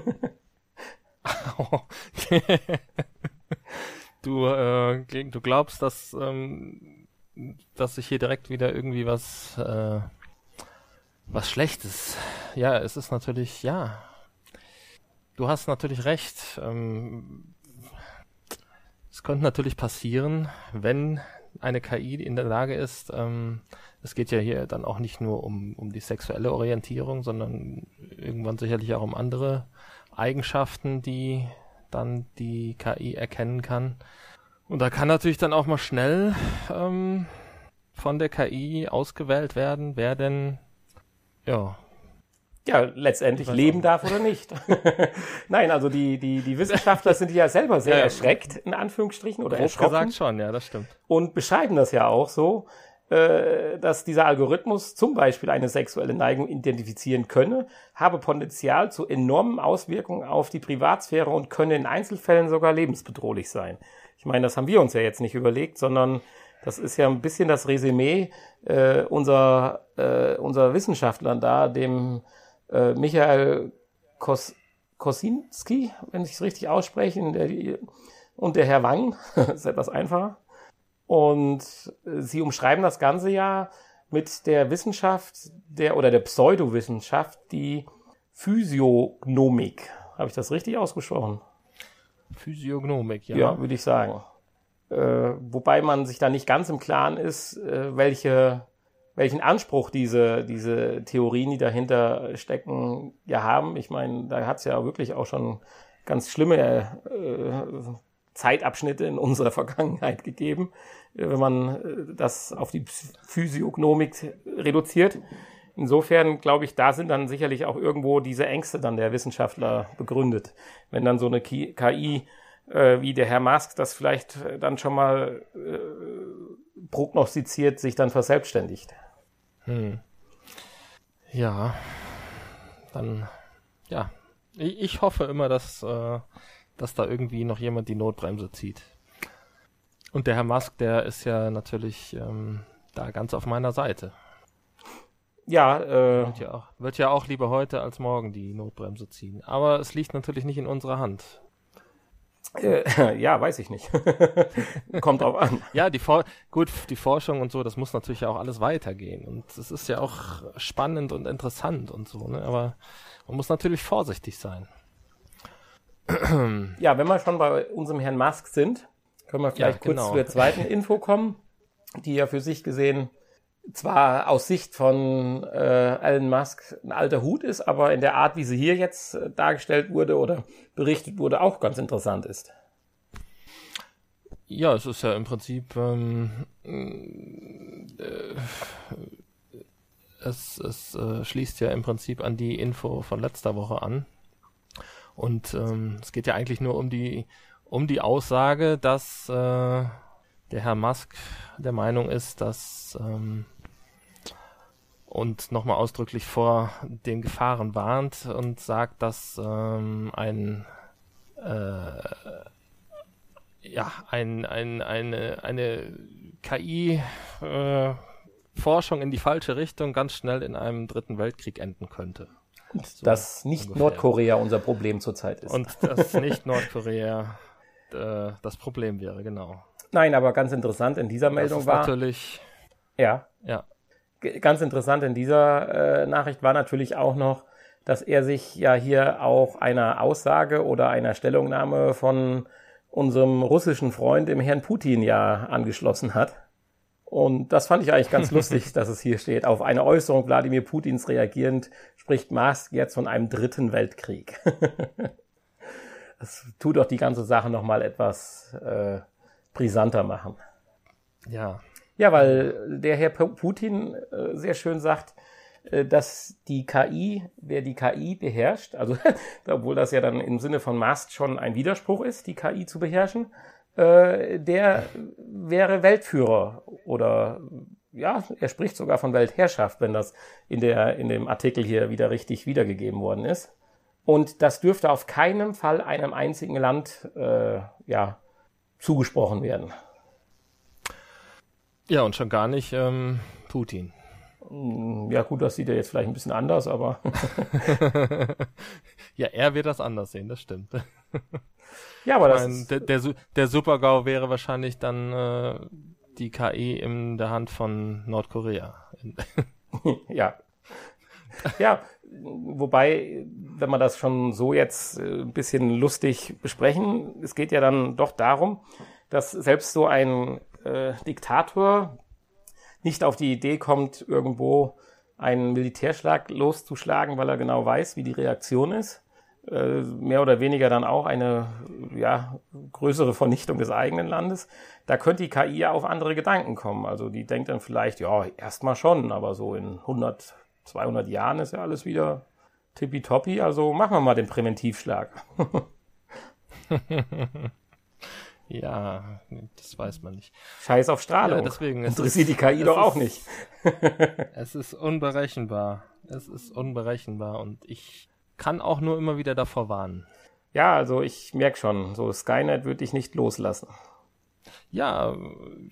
du, äh, du glaubst, dass, ähm, dass ich hier direkt wieder irgendwie was, äh, was Schlechtes. Ja, es ist natürlich, ja. Du hast natürlich recht. Ähm, es könnte natürlich passieren, wenn eine KI in der Lage ist, ähm, es geht ja hier dann auch nicht nur um, um die sexuelle Orientierung, sondern irgendwann sicherlich auch um andere Eigenschaften, die dann die KI erkennen kann. Und da kann natürlich dann auch mal schnell ähm, von der KI ausgewählt werden, wer denn ja ja, letztendlich leben darf oder nicht. Nein, also die, die, die Wissenschaftler sind ja selber sehr ja, erschreckt, in Anführungsstrichen, oder erschrocken. gesagt schon, ja, das stimmt. Und beschreiben das ja auch so, äh, dass dieser Algorithmus zum Beispiel eine sexuelle Neigung identifizieren könne, habe Potenzial zu enormen Auswirkungen auf die Privatsphäre und könne in Einzelfällen sogar lebensbedrohlich sein. Ich meine, das haben wir uns ja jetzt nicht überlegt, sondern das ist ja ein bisschen das Resümee äh, unser, äh, unser Wissenschaftler da, dem äh, Michael Kos Kosinski, wenn ich es richtig ausspreche, der, und der Herr Wang, ist etwas einfacher. Und äh, sie umschreiben das Ganze ja mit der Wissenschaft der oder der Pseudowissenschaft, die Physiognomik. Habe ich das richtig ausgesprochen? Physiognomik, ja. Ja, würde ich sagen. Äh, wobei man sich da nicht ganz im Klaren ist, äh, welche, welchen Anspruch diese, diese Theorien, die dahinter stecken, ja haben. Ich meine, da hat es ja wirklich auch schon ganz schlimme äh, Zeitabschnitte in unserer Vergangenheit gegeben, äh, wenn man das auf die Physiognomik reduziert. Insofern glaube ich, da sind dann sicherlich auch irgendwo diese Ängste dann der Wissenschaftler begründet. Wenn dann so eine KI äh, wie der Herr Musk das vielleicht äh, dann schon mal äh, prognostiziert, sich dann verselbstständigt. Hm. Ja, dann ja, ich, ich hoffe immer, dass äh, dass da irgendwie noch jemand die Notbremse zieht. Und der Herr Musk, der ist ja natürlich ähm, da ganz auf meiner Seite. Ja, äh, wird ja, auch, wird ja auch lieber heute als morgen die Notbremse ziehen. Aber es liegt natürlich nicht in unserer Hand. Äh, ja, weiß ich nicht. Kommt drauf an. Ja, die For gut, die Forschung und so, das muss natürlich auch alles weitergehen. Und es ist ja auch spannend und interessant und so, ne? Aber man muss natürlich vorsichtig sein. ja, wenn wir schon bei unserem Herrn Musk sind, können wir vielleicht ja, genau. kurz zur zweiten Info kommen, die ja für sich gesehen zwar aus Sicht von äh, Elon Musk ein alter Hut ist, aber in der Art, wie sie hier jetzt äh, dargestellt wurde oder berichtet wurde, auch ganz interessant ist. Ja, es ist ja im Prinzip ähm, äh, es, es äh, schließt ja im Prinzip an die Info von letzter Woche an. Und ähm, es geht ja eigentlich nur um die um die Aussage, dass äh, der Herr Musk der Meinung ist, dass ähm, und nochmal ausdrücklich vor den Gefahren warnt und sagt, dass ähm, ein äh, ja ein, ein, eine, eine KI äh, Forschung in die falsche Richtung ganz schnell in einem dritten Weltkrieg enden könnte. So dass nicht ungefähr. Nordkorea unser Problem zurzeit ist. Und dass nicht Nordkorea äh, das Problem wäre, genau. Nein, aber ganz interessant in dieser Meldung war. Natürlich. Ja. Ja. Ganz interessant in dieser äh, Nachricht war natürlich auch noch, dass er sich ja hier auch einer Aussage oder einer Stellungnahme von unserem russischen Freund, dem Herrn Putin, ja angeschlossen hat. Und das fand ich eigentlich ganz lustig, dass es hier steht. Auf eine Äußerung Wladimir Putins reagierend spricht Musk jetzt von einem dritten Weltkrieg. das tut doch die ganze Sache nochmal etwas äh, brisanter machen. Ja. Ja, weil der Herr Putin äh, sehr schön sagt, äh, dass die KI, wer die KI beherrscht, also obwohl das ja dann im Sinne von Mast schon ein Widerspruch ist, die KI zu beherrschen, äh, der wäre Weltführer oder ja, er spricht sogar von Weltherrschaft, wenn das in, der, in dem Artikel hier wieder richtig wiedergegeben worden ist. Und das dürfte auf keinen Fall einem einzigen Land äh, ja, zugesprochen werden. Ja, und schon gar nicht ähm, Putin. Mm, ja, gut, das sieht er jetzt vielleicht ein bisschen anders, aber. ja, er wird das anders sehen, das stimmt. ja, aber das. Meine, der, der, der Super-GAU wäre wahrscheinlich dann äh, die KI in der Hand von Nordkorea. ja. Ja, wobei, wenn wir das schon so jetzt äh, ein bisschen lustig besprechen, es geht ja dann doch darum, dass selbst so ein äh, Diktator nicht auf die Idee kommt, irgendwo einen Militärschlag loszuschlagen, weil er genau weiß, wie die Reaktion ist. Äh, mehr oder weniger dann auch eine ja, größere Vernichtung des eigenen Landes. Da könnte die KI ja auf andere Gedanken kommen. Also die denkt dann vielleicht, ja, erstmal schon, aber so in 100, 200 Jahren ist ja alles wieder tippitoppi. Also machen wir mal den Präventivschlag. Ja, das weiß man nicht. Scheiß auf Strahlung. Ja, deswegen interessiert die KI doch auch nicht. es ist unberechenbar. Es ist unberechenbar und ich kann auch nur immer wieder davor warnen. Ja, also ich merke schon, so Skynet würde ich nicht loslassen. Ja,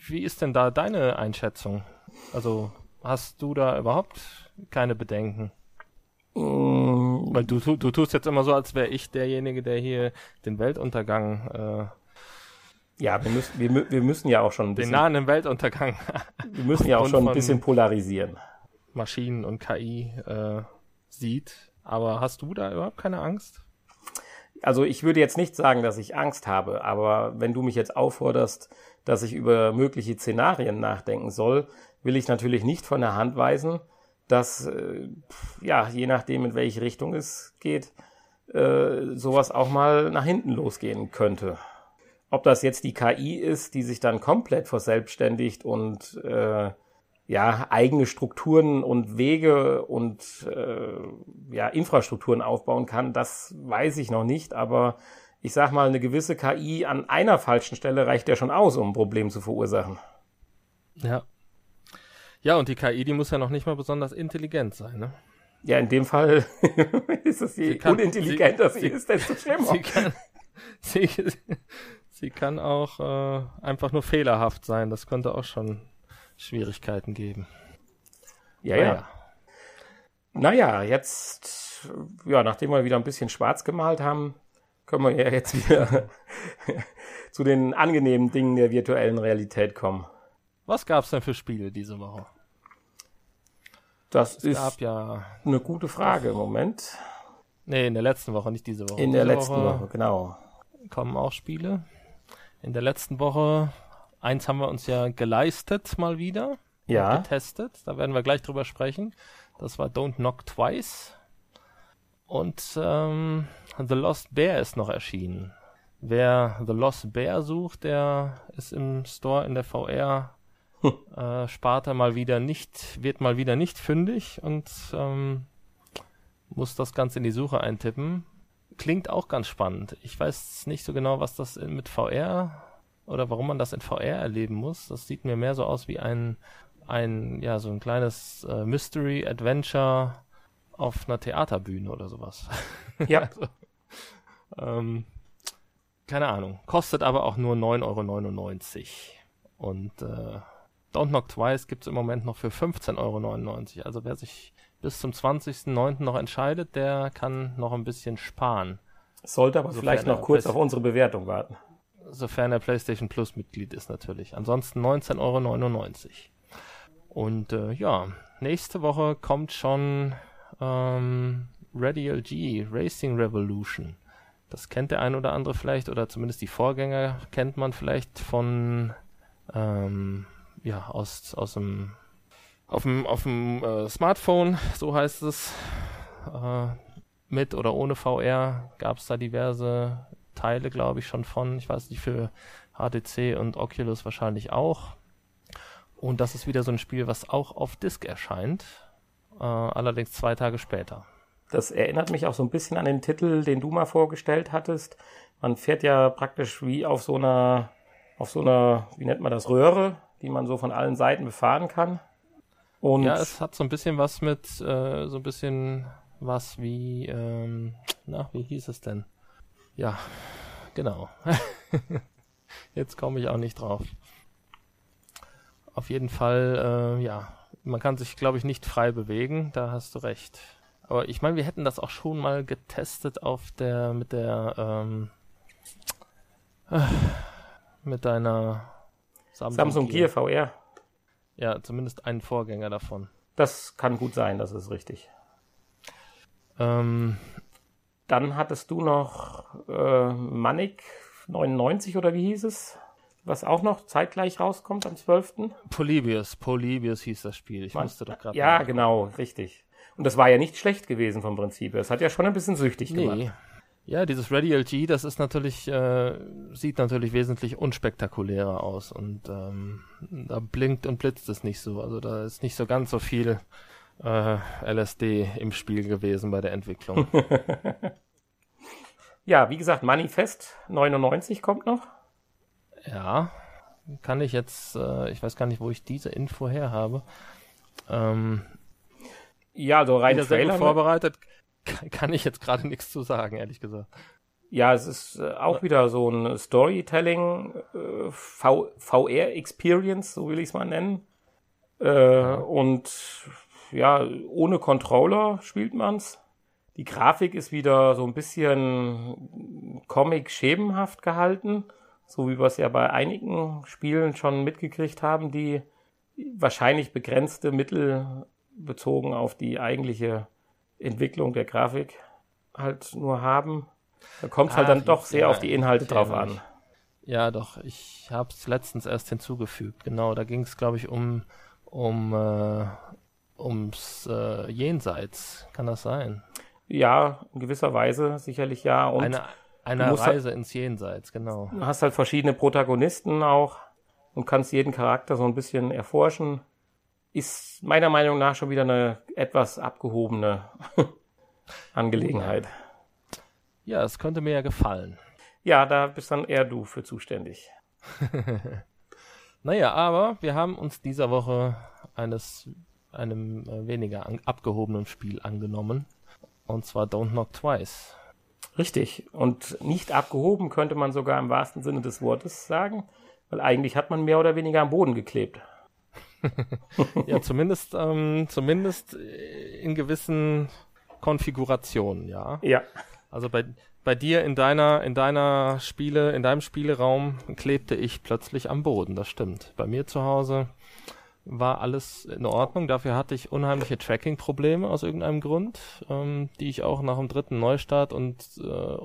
wie ist denn da deine Einschätzung? Also hast du da überhaupt keine Bedenken? Mm. Weil du, du, tust jetzt immer so, als wäre ich derjenige, der hier den Weltuntergang äh, ja, wir müssen, wir, wir müssen ja auch schon ein bisschen. Den nahen Weltuntergang. wir müssen ja auch schon ein bisschen polarisieren. Maschinen und KI äh, sieht. Aber hast du da überhaupt keine Angst? Also ich würde jetzt nicht sagen, dass ich Angst habe, aber wenn du mich jetzt aufforderst, dass ich über mögliche Szenarien nachdenken soll, will ich natürlich nicht von der Hand weisen, dass, äh, ja, je nachdem, in welche Richtung es geht, äh, sowas auch mal nach hinten losgehen könnte. Ob das jetzt die KI ist, die sich dann komplett verselbstständigt und äh, ja eigene Strukturen und Wege und äh, ja Infrastrukturen aufbauen kann, das weiß ich noch nicht. Aber ich sag mal, eine gewisse KI an einer falschen Stelle reicht ja schon aus, um ein Problem zu verursachen. Ja. Ja, und die KI, die muss ja noch nicht mal besonders intelligent sein, ne? Ja, in dem Fall ist es je kann, unintelligenter sie, sie, ist, desto schlimmer. Sie kann, sie, Sie kann auch äh, einfach nur fehlerhaft sein. Das könnte auch schon Schwierigkeiten geben. Ja, naja. ja. Naja, jetzt, ja, nachdem wir wieder ein bisschen schwarz gemalt haben, können wir ja jetzt wieder zu den angenehmen Dingen der virtuellen Realität kommen. Was gab's denn für Spiele diese Woche? Das es ist ja eine gute Frage im Moment. Nee, in der letzten Woche, nicht diese Woche. In der diese letzten Woche, Woche, genau. Kommen auch Spiele in der letzten Woche. Eins haben wir uns ja geleistet mal wieder. Ja. Getestet. Da werden wir gleich drüber sprechen. Das war Don't Knock Twice. Und ähm, The Lost Bear ist noch erschienen. Wer The Lost Bear sucht, der ist im Store in der VR hm. äh, Sparte mal wieder nicht, wird mal wieder nicht fündig und ähm, muss das Ganze in die Suche eintippen klingt auch ganz spannend. Ich weiß nicht so genau, was das mit VR oder warum man das in VR erleben muss. Das sieht mir mehr so aus wie ein, ein ja, so ein kleines äh, Mystery Adventure auf einer Theaterbühne oder sowas. Ja. also, ähm, keine Ahnung. Kostet aber auch nur 9,99 Euro. Und äh, Don't Knock Twice gibt's im Moment noch für 15,99 Euro. Also wer sich bis zum 20.09. noch entscheidet, der kann noch ein bisschen sparen. Sollte aber vielleicht noch kurz auf unsere Bewertung warten. Sofern er PlayStation Plus Mitglied ist natürlich. Ansonsten 19,99 Euro. Und äh, ja, nächste Woche kommt schon ähm, Radial G, Racing Revolution. Das kennt der ein oder andere vielleicht, oder zumindest die Vorgänger kennt man vielleicht von ähm, ja, aus, aus dem auf dem, auf dem äh, Smartphone, so heißt es, äh, mit oder ohne VR gab es da diverse Teile, glaube ich, schon von. Ich weiß nicht, für HTC und Oculus wahrscheinlich auch. Und das ist wieder so ein Spiel, was auch auf Disk erscheint. Äh, allerdings zwei Tage später. Das erinnert mich auch so ein bisschen an den Titel, den du mal vorgestellt hattest. Man fährt ja praktisch wie auf so einer, auf so einer, wie nennt man das, Röhre, die man so von allen Seiten befahren kann. Und ja, es hat so ein bisschen was mit, äh, so ein bisschen was wie, ähm, na, wie hieß es denn? Ja, genau. Jetzt komme ich auch nicht drauf. Auf jeden Fall, äh, ja, man kann sich, glaube ich, nicht frei bewegen, da hast du recht. Aber ich meine, wir hätten das auch schon mal getestet auf der, mit der, ähm, äh, mit deiner Samsung, Samsung Gear. Gear VR. Ja, zumindest einen Vorgänger davon. Das kann gut sein, das ist richtig. Ähm, Dann hattest du noch äh, Manic 99 oder wie hieß es? Was auch noch zeitgleich rauskommt am 12. Polybius, Polybius hieß das Spiel. Ich Man, musste doch gerade. Ja, genau, richtig. Und das war ja nicht schlecht gewesen vom Prinzip. Es hat ja schon ein bisschen süchtig nee. gemacht. Ja, dieses Ready LG, das ist natürlich, äh, sieht natürlich wesentlich unspektakulärer aus und ähm, da blinkt und blitzt es nicht so. Also da ist nicht so ganz so viel äh, LSD im Spiel gewesen bei der Entwicklung. ja, wie gesagt, Manifest 99 kommt noch. Ja, kann ich jetzt, äh, ich weiß gar nicht, wo ich diese Info her habe. Ähm, ja, so rein Trailer vorbereitet kann ich jetzt gerade nichts zu sagen, ehrlich gesagt. Ja, es ist äh, auch wieder so ein Storytelling äh, VR-Experience, so will ich es mal nennen. Äh. Und ja, ohne Controller spielt man's. Die Grafik ist wieder so ein bisschen Comic-schemenhaft gehalten, so wie wir es ja bei einigen Spielen schon mitgekriegt haben, die wahrscheinlich begrenzte Mittel bezogen auf die eigentliche Entwicklung der Grafik halt nur haben. Da kommt es halt dann doch sehr ja, auf die Inhalte drauf an. Ja, doch. Ich habe es letztens erst hinzugefügt. Genau, da ging es, glaube ich, um um äh, ums äh, Jenseits. Kann das sein? Ja, in gewisser Weise sicherlich ja. Und eine eine Reise halt, ins Jenseits, genau. Du hast halt verschiedene Protagonisten auch und kannst jeden Charakter so ein bisschen erforschen ist meiner Meinung nach schon wieder eine etwas abgehobene Angelegenheit. Ja, es könnte mir ja gefallen. Ja, da bist dann eher du für zuständig. naja, aber wir haben uns dieser Woche eines einem äh, weniger abgehobenen Spiel angenommen. Und zwar Don't Knock Twice. Richtig. Und nicht abgehoben könnte man sogar im wahrsten Sinne des Wortes sagen, weil eigentlich hat man mehr oder weniger am Boden geklebt. Ja, zumindest, ähm, zumindest in gewissen Konfigurationen, ja. Ja. Also bei, bei dir in deiner, in deiner Spiele, in deinem Spieleraum klebte ich plötzlich am Boden, das stimmt. Bei mir zu Hause war alles in Ordnung. Dafür hatte ich unheimliche Tracking-Probleme aus irgendeinem Grund, ähm, die ich auch nach dem dritten Neustart und äh,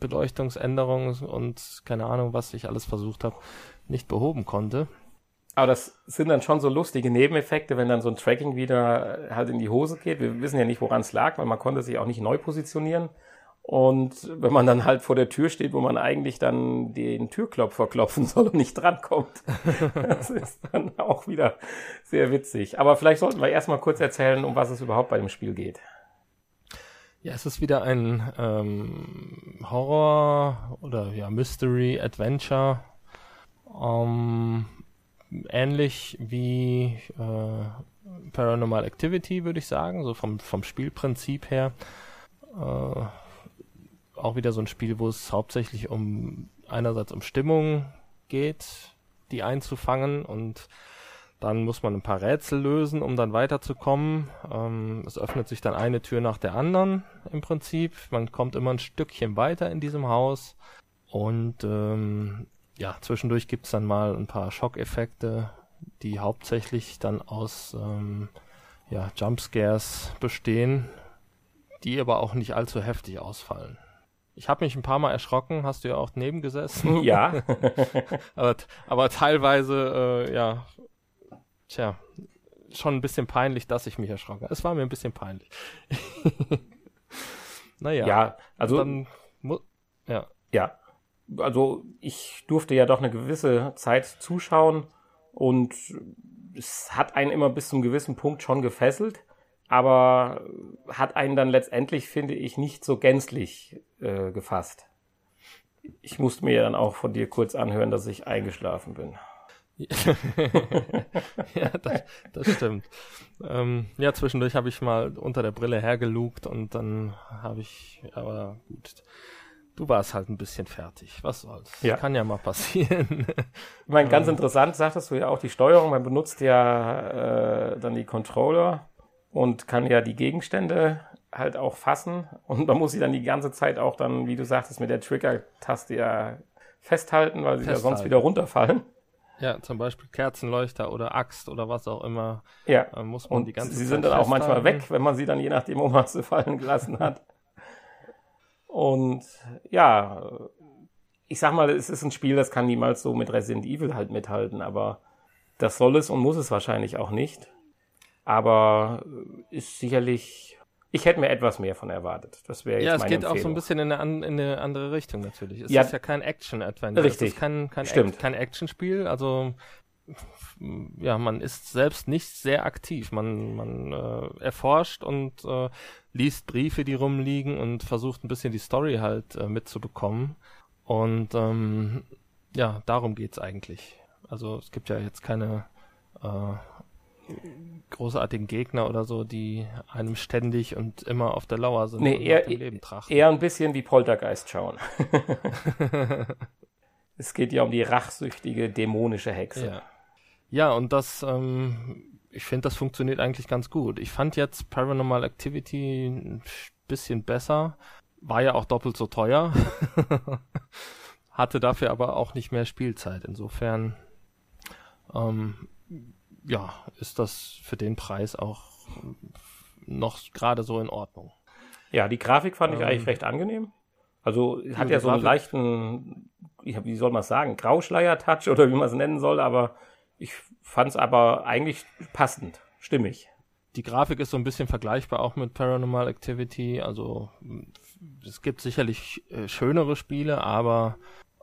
Beleuchtungsänderungen und keine Ahnung, was ich alles versucht habe, nicht behoben konnte. Aber das sind dann schon so lustige Nebeneffekte, wenn dann so ein Tracking wieder halt in die Hose geht. Wir wissen ja nicht, woran es lag, weil man konnte sich auch nicht neu positionieren. Und wenn man dann halt vor der Tür steht, wo man eigentlich dann den Türklopfer klopfen soll und nicht drankommt, das ist dann auch wieder sehr witzig. Aber vielleicht sollten wir erstmal kurz erzählen, um was es überhaupt bei dem Spiel geht. Ja, es ist wieder ein ähm, Horror oder ja Mystery Adventure. Ähm, ähnlich wie äh, Paranormal Activity, würde ich sagen, so vom, vom Spielprinzip her. Äh, auch wieder so ein Spiel, wo es hauptsächlich um einerseits um Stimmung geht, die einzufangen und dann muss man ein paar Rätsel lösen, um dann weiterzukommen. Ähm, es öffnet sich dann eine Tür nach der anderen im Prinzip. Man kommt immer ein Stückchen weiter in diesem Haus und ähm, ja, zwischendurch gibt's dann mal ein paar Schockeffekte, die hauptsächlich dann aus ähm, ja, Jumpscares bestehen, die aber auch nicht allzu heftig ausfallen. Ich habe mich ein paar Mal erschrocken, hast du ja auch neben gesessen. Ja. aber, aber teilweise, äh, ja, tja, schon ein bisschen peinlich, dass ich mich erschrocken habe. Es war mir ein bisschen peinlich. naja. Ja, also. Dann, ja. Ja, also ich durfte ja doch eine gewisse Zeit zuschauen und es hat einen immer bis zum gewissen Punkt schon gefesselt. aber hat einen dann letztendlich, finde ich, nicht so gänzlich äh, gefasst. Ich musste mir dann auch von dir kurz anhören, dass ich eingeschlafen bin. ja, das, das stimmt. Ähm, ja, zwischendurch habe ich mal unter der Brille hergelugt und dann habe ich, aber gut, du warst halt ein bisschen fertig. Was soll's? Ja. Kann ja mal passieren. ich meine, ganz ähm, interessant, sagtest du ja auch die Steuerung. Man benutzt ja äh, dann die Controller und kann ja die Gegenstände halt auch fassen und man muss sie dann die ganze Zeit auch dann, wie du sagtest, mit der Trigger-Taste ja festhalten, weil sie festhalten. ja sonst wieder runterfallen. Ja, zum Beispiel Kerzenleuchter oder Axt oder was auch immer. Ja. Äh, muss man und die ganze sie Zeit sind dann auch manchmal weg, wenn man sie dann je nachdem, wo man sie fallen gelassen hat. Und ja, ich sag mal, es ist ein Spiel, das kann niemals so mit Resident Evil halt mithalten, aber das soll es und muss es wahrscheinlich auch nicht. Aber ist sicherlich ich hätte mir etwas mehr von erwartet. Das wäre jetzt Ja, es geht Empfehlung. auch so ein bisschen in eine, in eine andere Richtung natürlich. Es ja, ist ja kein Action-Adventure. Richtig. Es ist kein, kein, Stimmt. kein Action-Spiel. Also ja, man ist selbst nicht sehr aktiv. Man, man äh, erforscht und äh, liest Briefe, die rumliegen und versucht ein bisschen die Story halt äh, mitzubekommen. Und ähm, ja, darum geht's eigentlich. Also es gibt ja jetzt keine äh, großartigen Gegner oder so, die einem ständig und immer auf der Lauer sind nee, eher, Leben trachten. Eher ein bisschen wie Poltergeist schauen. es geht ja um die rachsüchtige dämonische Hexe. Ja, ja und das, ähm, ich finde, das funktioniert eigentlich ganz gut. Ich fand jetzt Paranormal Activity ein bisschen besser. War ja auch doppelt so teuer. Hatte dafür aber auch nicht mehr Spielzeit. Insofern ähm, ja, ist das für den Preis auch noch gerade so in Ordnung. Ja, die Grafik fand ich ähm, eigentlich recht angenehm. Also hat ja so einen leichten, wie soll man sagen, Grauschleier-Touch oder wie man es nennen soll, aber ich fand es aber eigentlich passend, stimmig. Die Grafik ist so ein bisschen vergleichbar auch mit Paranormal Activity. Also es gibt sicherlich äh, schönere Spiele, aber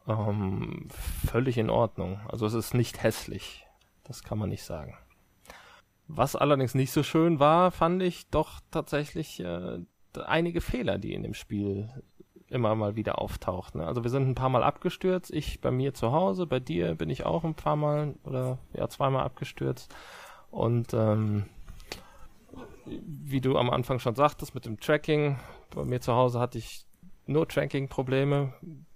ähm, völlig in Ordnung. Also es ist nicht hässlich. Das kann man nicht sagen. Was allerdings nicht so schön war, fand ich doch tatsächlich äh, einige Fehler, die in dem Spiel immer mal wieder auftauchten. Also wir sind ein paar Mal abgestürzt. Ich bei mir zu Hause, bei dir bin ich auch ein paar Mal oder ja zweimal abgestürzt. Und ähm, wie du am Anfang schon sagtest mit dem Tracking, bei mir zu Hause hatte ich nur Tracking-Probleme.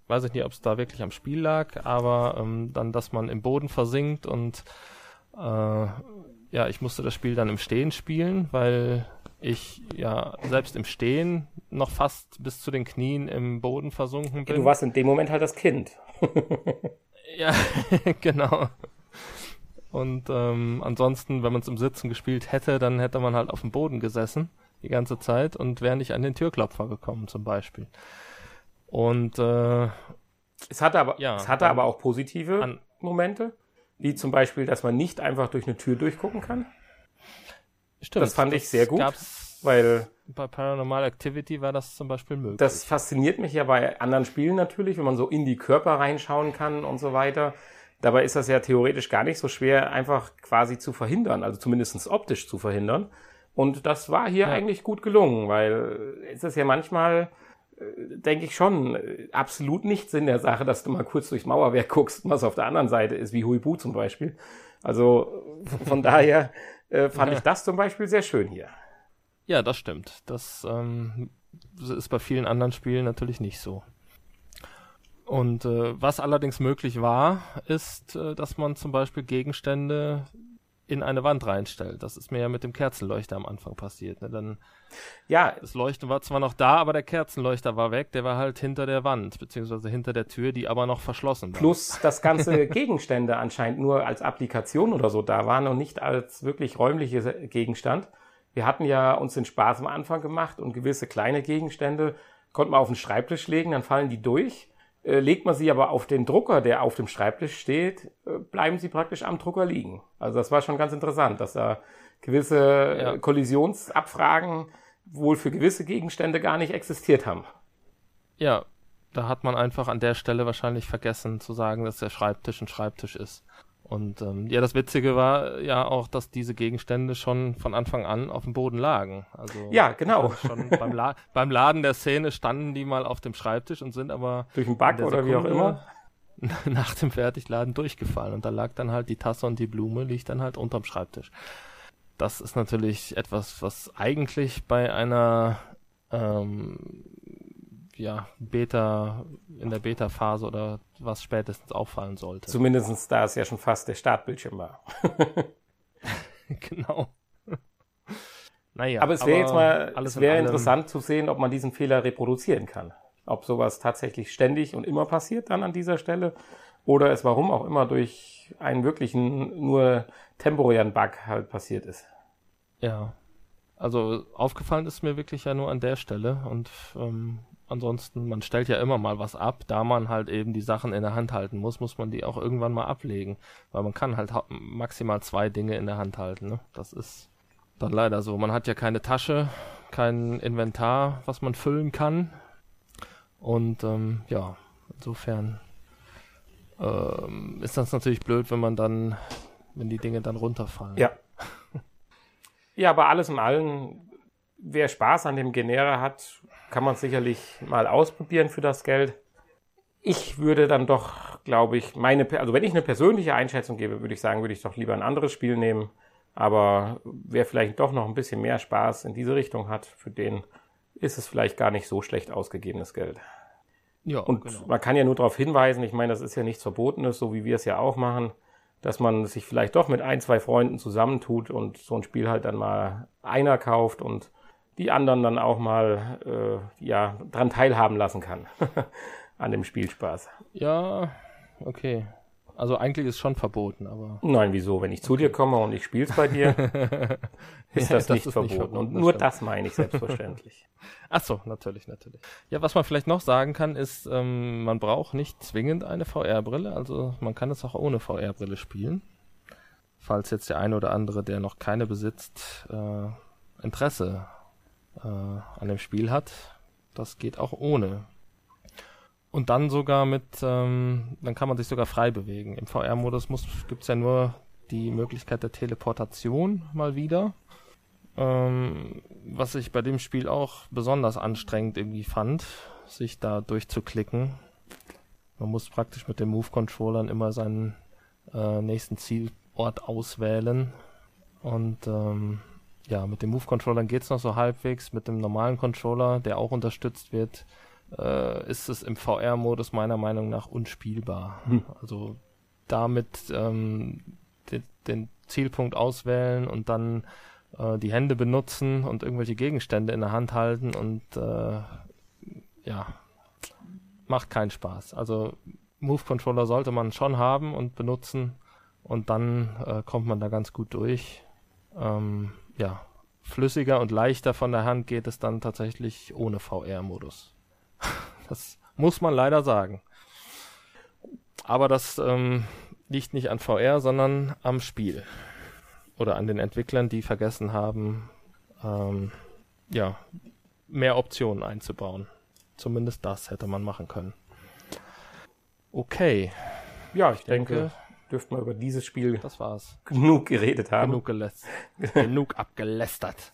Weiß ich nicht, ob es da wirklich am Spiel lag, aber ähm, dann, dass man im Boden versinkt und äh, ja, ich musste das Spiel dann im Stehen spielen, weil ich ja selbst im Stehen noch fast bis zu den Knien im Boden versunken bin. Du warst in dem Moment halt das Kind. ja, genau. Und ähm, ansonsten, wenn man es im Sitzen gespielt hätte, dann hätte man halt auf dem Boden gesessen die ganze Zeit und wäre nicht an den Türklopfer gekommen zum Beispiel. Und äh, es hatte aber, ja, es hatte aber auch positive an, Momente. Wie zum Beispiel, dass man nicht einfach durch eine Tür durchgucken kann. Stimmt. Das fand das ich sehr gut, weil bei Paranormal Activity war das zum Beispiel möglich. Das fasziniert mich ja bei anderen Spielen natürlich, wenn man so in die Körper reinschauen kann und so weiter. Dabei ist das ja theoretisch gar nicht so schwer, einfach quasi zu verhindern, also zumindest optisch zu verhindern. Und das war hier ja. eigentlich gut gelungen, weil es ist ja manchmal denke ich schon, absolut nichts in der Sache, dass du mal kurz durchs Mauerwerk guckst, was auf der anderen Seite ist, wie Huibu zum Beispiel. Also von daher äh, fand ja. ich das zum Beispiel sehr schön hier. Ja, das stimmt. Das ähm, ist bei vielen anderen Spielen natürlich nicht so. Und äh, was allerdings möglich war, ist, äh, dass man zum Beispiel Gegenstände in eine Wand reinstellt. Das ist mir ja mit dem Kerzenleuchter am Anfang passiert. Ne? Dann, ja, das Leuchten war zwar noch da, aber der Kerzenleuchter war weg. Der war halt hinter der Wand, beziehungsweise hinter der Tür, die aber noch verschlossen war. Plus, das ganze Gegenstände anscheinend nur als Applikation oder so da waren und nicht als wirklich räumliche Gegenstand. Wir hatten ja uns den Spaß am Anfang gemacht und gewisse kleine Gegenstände konnte man auf den Schreibtisch legen, dann fallen die durch. Äh, legt man sie aber auf den Drucker, der auf dem Schreibtisch steht, äh, bleiben sie praktisch am Drucker liegen. Also das war schon ganz interessant, dass da gewisse äh, ja. Kollisionsabfragen wohl für gewisse Gegenstände gar nicht existiert haben. Ja, da hat man einfach an der Stelle wahrscheinlich vergessen zu sagen, dass der Schreibtisch ein Schreibtisch ist. Und ähm, ja, das Witzige war ja auch, dass diese Gegenstände schon von Anfang an auf dem Boden lagen. Also ja, genau. Schon beim, La beim Laden der Szene standen die mal auf dem Schreibtisch und sind aber durch den Bug oder wie auch immer nach dem Fertigladen durchgefallen. Und da lag dann halt die Tasse und die Blume liegt dann halt unterm Schreibtisch. Das ist natürlich etwas, was eigentlich bei einer ähm, ja, Beta, in der Beta-Phase oder was spätestens auffallen sollte. Zumindestens da es ja schon fast der Startbildschirm war. genau. naja, aber es wäre jetzt mal, es wäre in interessant zu sehen, ob man diesen Fehler reproduzieren kann. Ob sowas tatsächlich ständig und immer passiert dann an dieser Stelle oder es warum auch immer durch einen wirklichen nur temporären Bug halt passiert ist. Ja. Also aufgefallen ist mir wirklich ja nur an der Stelle und ähm, ansonsten, man stellt ja immer mal was ab, da man halt eben die Sachen in der Hand halten muss, muss man die auch irgendwann mal ablegen, weil man kann halt maximal zwei Dinge in der Hand halten. Ne? Das ist dann leider so. Man hat ja keine Tasche, kein Inventar, was man füllen kann und ähm, ja, insofern ähm, ist das natürlich blöd, wenn man dann, wenn die Dinge dann runterfallen. Ja. Ja, aber alles in allem, wer Spaß an dem Genera hat, kann man sicherlich mal ausprobieren für das Geld. Ich würde dann doch, glaube ich, meine, also wenn ich eine persönliche Einschätzung gebe, würde ich sagen, würde ich doch lieber ein anderes Spiel nehmen. Aber wer vielleicht doch noch ein bisschen mehr Spaß in diese Richtung hat, für den ist es vielleicht gar nicht so schlecht ausgegebenes Geld. Ja, und genau. man kann ja nur darauf hinweisen, ich meine, das ist ja nichts Verbotenes, so wie wir es ja auch machen, dass man sich vielleicht doch mit ein, zwei Freunden zusammentut und so ein Spiel halt dann mal einer kauft und die anderen dann auch mal äh, ja, dran teilhaben lassen kann. An dem Spielspaß. Ja, okay. Also eigentlich ist schon verboten, aber. Nein, wieso? Wenn ich zu dir komme und ich spiel's bei dir, ist das, ja, nicht, das verboten. nicht, verboten. Und nur das meine ich selbstverständlich. Ach so, natürlich, natürlich. Ja, was man vielleicht noch sagen kann, ist, ähm, man braucht nicht zwingend eine VR-Brille. Also man kann es auch ohne VR-Brille spielen. Falls jetzt der eine oder andere, der noch keine besitzt, äh, Interesse äh, an dem Spiel hat. Das geht auch ohne. Und dann sogar mit, ähm, dann kann man sich sogar frei bewegen. Im VR-Modus gibt es ja nur die Möglichkeit der Teleportation mal wieder. Ähm, was ich bei dem Spiel auch besonders anstrengend irgendwie fand, sich da durchzuklicken. Man muss praktisch mit den Move-Controllern immer seinen äh, nächsten Zielort auswählen. Und ähm, ja, mit den Move-Controllern geht's noch so halbwegs. Mit dem normalen Controller, der auch unterstützt wird, äh, ist es im VR-Modus meiner Meinung nach unspielbar. Hm. Also damit ähm, den, den Zielpunkt auswählen und dann äh, die Hände benutzen und irgendwelche Gegenstände in der Hand halten und äh, ja, macht keinen Spaß. Also Move Controller sollte man schon haben und benutzen und dann äh, kommt man da ganz gut durch. Ähm, ja, flüssiger und leichter von der Hand geht es dann tatsächlich ohne VR-Modus. das muss man leider sagen. Aber das ähm, liegt nicht an VR, sondern am Spiel. Oder an den Entwicklern, die vergessen haben, ähm, ja, mehr Optionen einzubauen. Zumindest das hätte man machen können. Okay. Ja, ich, ich denke, denke dürften wir über dieses Spiel das war's. genug geredet haben. Genug, geläst genug abgelästert.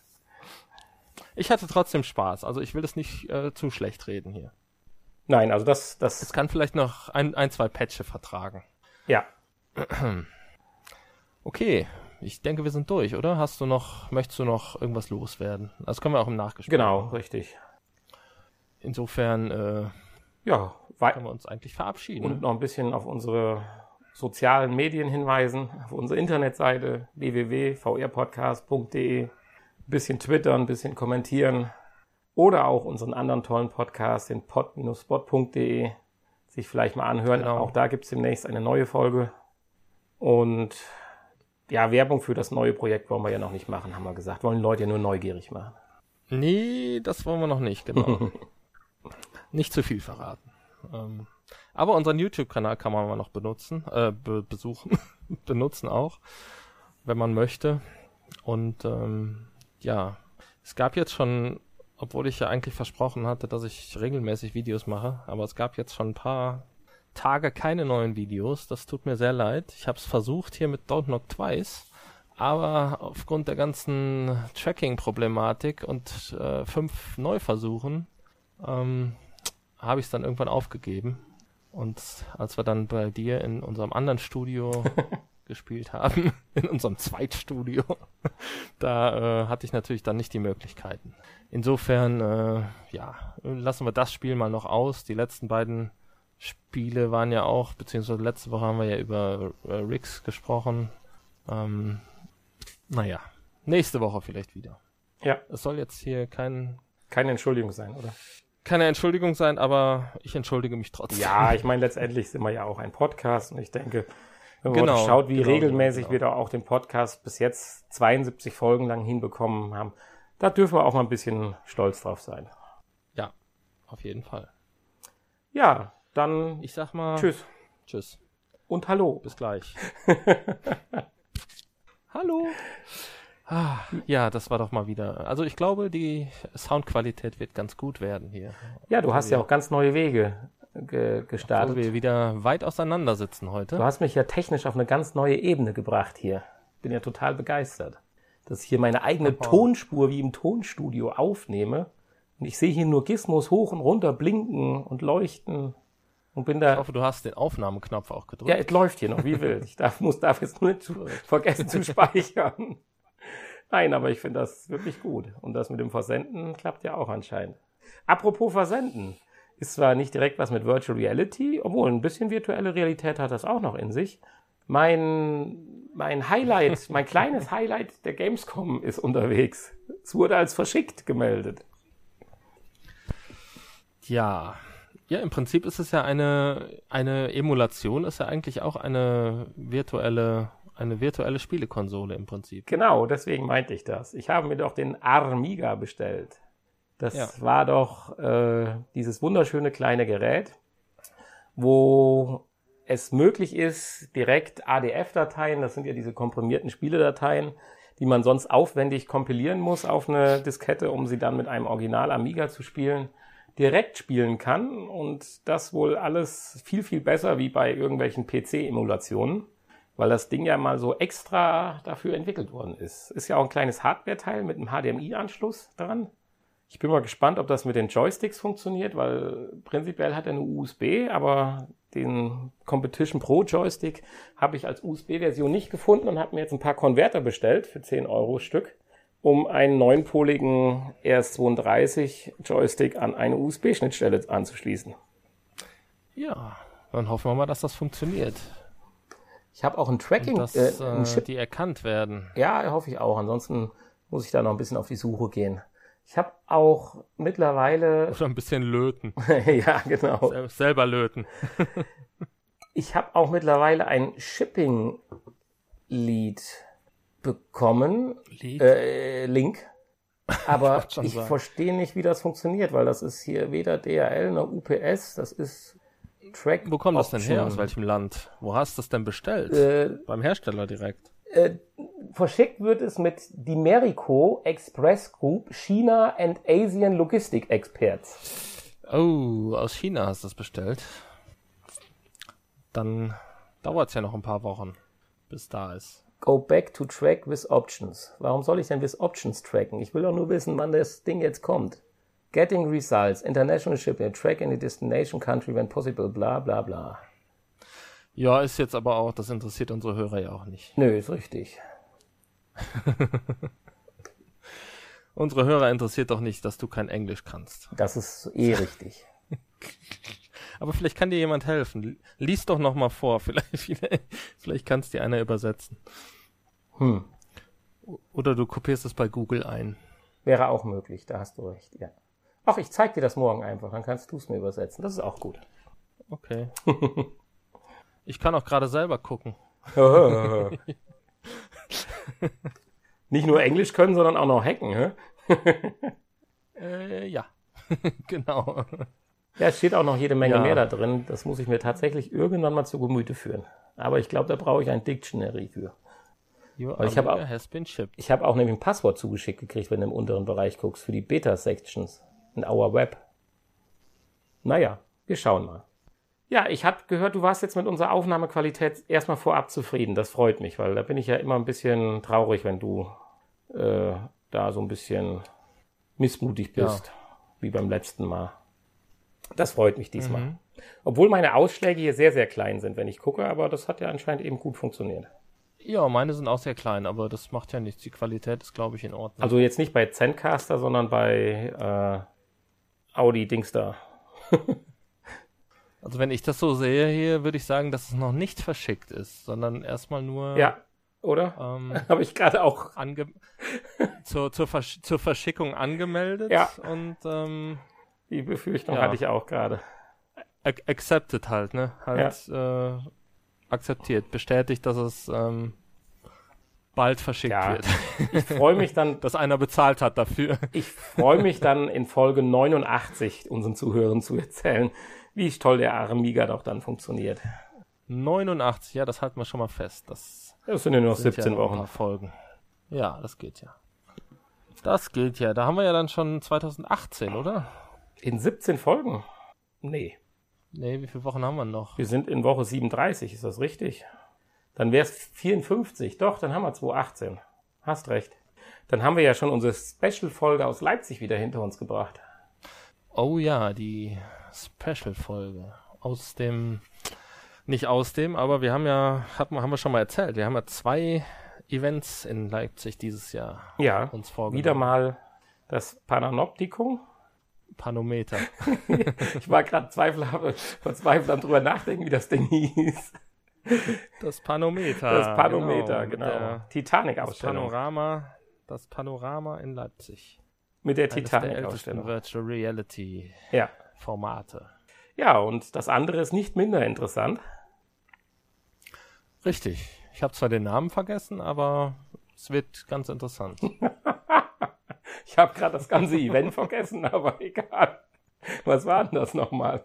Ich hatte trotzdem Spaß. Also ich will es nicht äh, zu schlecht reden hier. Nein, also das, das. Es kann vielleicht noch ein, ein zwei Patches vertragen. Ja. Okay, ich denke, wir sind durch, oder? Hast du noch, möchtest du noch irgendwas loswerden? Das können wir auch im Nachgespräch. Genau, richtig. Insofern, äh, ja, können wir uns eigentlich verabschieden. Und noch ein bisschen auf unsere sozialen Medien hinweisen, auf unsere Internetseite www.vrpodcast.de, ein bisschen twittern, ein bisschen kommentieren oder auch unseren anderen tollen Podcast, den pod-spot.de, sich vielleicht mal anhören. Genau. Auch da gibt es demnächst eine neue Folge. Und ja, Werbung für das neue Projekt wollen wir ja noch nicht machen, haben wir gesagt. Wollen Leute ja nur neugierig machen. Nee, das wollen wir noch nicht, genau. nicht zu viel verraten. Ähm, aber unseren YouTube-Kanal kann man noch benutzen, äh, be besuchen, benutzen auch, wenn man möchte. Und ähm, ja, es gab jetzt schon, obwohl ich ja eigentlich versprochen hatte, dass ich regelmäßig Videos mache, aber es gab jetzt schon ein paar Tage keine neuen Videos. Das tut mir sehr leid. Ich habe es versucht hier mit Don't Knock Twice, aber aufgrund der ganzen Tracking-Problematik und äh, fünf Neuversuchen ähm, habe ich es dann irgendwann aufgegeben. Und als wir dann bei dir in unserem anderen Studio gespielt haben, in unserem Zweitstudio, da äh, hatte ich natürlich dann nicht die Möglichkeiten. Insofern, äh, ja, lassen wir das Spiel mal noch aus. Die letzten beiden Spiele waren ja auch, beziehungsweise letzte Woche haben wir ja über äh, Rix gesprochen. Ähm, naja, nächste Woche vielleicht wieder. Ja. Es soll jetzt hier kein, Keine Entschuldigung sein, oder? Keine Entschuldigung sein, aber ich entschuldige mich trotzdem. Ja, ich meine, letztendlich sind wir ja auch ein Podcast und ich denke, wenn man Genau, schaut, wie genau, regelmäßig genau. wir da auch den Podcast bis jetzt 72 Folgen lang hinbekommen haben, da dürfen wir auch mal ein bisschen stolz drauf sein. ja, auf jeden Fall. Ja, dann Ich sag mal tschüss Tschüss. und hallo. Bis gleich. Hallo. Ah, ja, das war doch mal wieder. Also ich glaube, die Soundqualität wird ganz gut werden hier. Ja, du hast ja auch ganz neue Wege ge Obwohl gestartet. wir wieder weit auseinander sitzen Du heute. hast mich ja technisch auf eine ganz neue Ebene gebracht hier. Bin ja total begeistert, dass ich hier meine eigene Tonspur wie im Tonstudio aufnehme. Und ich sehe hier nur Gizmos hoch und runter blinken und leuchten und bin Ich da. hoffe, du hast den Aufnahmeknopf auch gedrückt. Ja, es läuft hier noch wie wild. Ich darf, muss, darf jetzt nur nicht zu, vergessen zu speichern. Nein, aber ich finde das wirklich gut. Und das mit dem Versenden klappt ja auch anscheinend. Apropos Versenden. Ist zwar nicht direkt was mit Virtual Reality, obwohl ein bisschen virtuelle Realität hat das auch noch in sich. Mein, mein Highlight, mein kleines Highlight der Gamescom ist unterwegs. Es wurde als verschickt gemeldet. Ja. Ja, im Prinzip ist es ja eine, eine Emulation, ist ja eigentlich auch eine virtuelle, eine virtuelle Spielekonsole im Prinzip. Genau, deswegen meinte ich das. Ich habe mir doch den Armiga bestellt. Das Ja. war doch äh, dieses wunderschöne kleine Gerät, wo es möglich ist, direkt ADF-Dateien, das sind ja diese komprimierten Spieledateien, die man sonst aufwendig kompilieren muss auf eine Diskette, um sie dann mit einem Original Amiga zu spielen, direkt spielen kann und das wohl alles viel, viel besser wie bei irgendwelchen PC-Emulationen, weil das Ding ja mal so extra dafür entwickelt worden ist. Ist ja auch ein kleines Hardware-Teil mit einem HDMI-Anschluss dran. Ich bin mal gespannt, ob das mit den Joysticks funktioniert, weil prinzipiell hat er eine USB, aber den Competition Pro Joystick habe ich als USB-Version nicht gefunden und habe mir jetzt ein paar Konverter bestellt für 10 Euro Stück, um einen neunpoligen RS32 Joystick an eine USB-Schnittstelle anzuschließen. Ja, dann hoffen wir mal, dass das funktioniert. Ich habe auch ein Tracking, dass äh, ein äh, Chip die erkannt werden. Ja, hoffe ich auch. Ansonsten muss ich da noch ein bisschen auf die Suche gehen. Ich habe auch mittlerweile, Oder ein bisschen löten. ja genau, Sel- Selber löten. ich habe auch mittlerweile ein Shipping Lead bekommen, Lied. äh, Link. Aber ich sagen. verstehe nicht, wie das funktioniert, weil das ist hier weder DHL noch UPS, das ist Track. Wo kommt das denn her? Aus welchem Land? Wo hast du es denn bestellt? Äh, Beim Hersteller direkt. Äh, verschickt wird es mit Dimerico Express Group China and Asian Logistic Experts. Oh, aus China hast du es bestellt. Dann dauert es ja noch ein paar Wochen, bis da ist. Go back to track with options. Warum soll ich denn with options tracken? Ich will doch nur wissen, wann das Ding jetzt kommt. Getting results, international shipping, track in the destination country when possible, bla bla bla. Ja, ist jetzt aber auch, das interessiert unsere Hörer ja auch nicht. Nö, ist richtig. Unsere Hörer interessiert doch nicht, dass du kein Englisch kannst. Das ist eh richtig. Aber vielleicht kann dir jemand helfen. Lies doch noch mal vor, vielleicht, vielleicht, vielleicht kann es dir einer übersetzen. Hm. Oder du kopierst es bei Google ein. Wäre auch möglich, da hast du recht, ja. Ach, ich zeig dir das morgen einfach, dann kannst du es mir übersetzen. Das ist auch gut. Okay. Ich kann auch gerade selber gucken. Nicht nur Englisch können, sondern auch noch hacken, hä? Äh, ja. genau. Ja, es steht auch noch jede Menge Ja. mehr da drin. Das muss ich mir tatsächlich irgendwann mal zu Gemüte führen. Aber ich glaube, da brauche ich ein Dictionary für. Ich hab Amiga auch-. Ich habe auch nämlich ein Passwort zugeschickt gekriegt, wenn du im unteren Bereich guckst, für die Beta-Sections in Our Web. Naja, wir schauen mal. Ja, ich habe gehört, du warst jetzt mit unserer Aufnahmequalität erstmal vorab zufrieden. Das freut mich, weil da bin ich ja immer ein bisschen traurig, wenn du äh, da so ein bisschen missmutig bist, ja. wie beim letzten Mal. Das freut mich diesmal. Mhm. Obwohl meine Ausschläge hier sehr, sehr klein sind, wenn ich gucke, aber das hat ja anscheinend eben gut funktioniert. Ja, meine sind auch sehr klein, aber das macht ja nichts. Die Qualität ist, glaube ich, in Ordnung. Also jetzt nicht bei Zencaster, sondern bei äh, Audi Dingster. Also wenn ich das so sehe hier, würde ich sagen, dass es noch nicht verschickt ist, sondern erstmal nur. Ja, oder? Ähm, Habe ich gerade auch. Ange zur, zur, Versch zur Verschickung angemeldet. Ja. Und ähm, die Befürchtung ja. hatte ich auch gerade. Accepted halt, ne? Halt ja. äh, akzeptiert, bestätigt, dass es ähm, bald verschickt ja, wird. Ich freue mich dann, dass einer bezahlt hat dafür. Ich freue mich dann in Folge 89 unseren Zuhörern zu erzählen, wie toll der Amiga doch dann funktioniert. 89, ja, das halten wir schon mal fest. Das, das sind ja nur noch 17 ja Wochen. Folgen. Ja, das geht ja. Das gilt ja. Da haben wir ja dann schon 2018, oder? In 17 Folgen? Nee. Nee, wie viele Wochen haben wir noch? Wir sind in Woche 37, ist das richtig? Dann wäre es 54. Doch, dann haben wir 2018. Hast recht. Dann haben wir ja schon unsere Special-Folge aus Leipzig wieder hinter uns gebracht. Oh ja, die Special-Folge. Aus dem, nicht aus dem, aber wir haben ja, haben, haben wir schon mal erzählt, wir haben ja zwei Events in Leipzig dieses Jahr ja, uns vorgenommen. Wieder mal das Panoptikum. Panometer. ich war gerade verzweifelt am drüber nachdenken, wie das Ding hieß. Das Panometer. Das Panometer, genau. genau. Titanic-Ausstellung. Das Panorama, das Panorama in Leipzig. Mit der Titanic-Ausstellung. Virtual Reality. Ja. Formate. Ja, und das andere ist nicht minder interessant. Richtig. Ich habe zwar den Namen vergessen, aber es wird ganz interessant. ich habe gerade das ganze Event vergessen, aber egal. Was war denn das nochmal?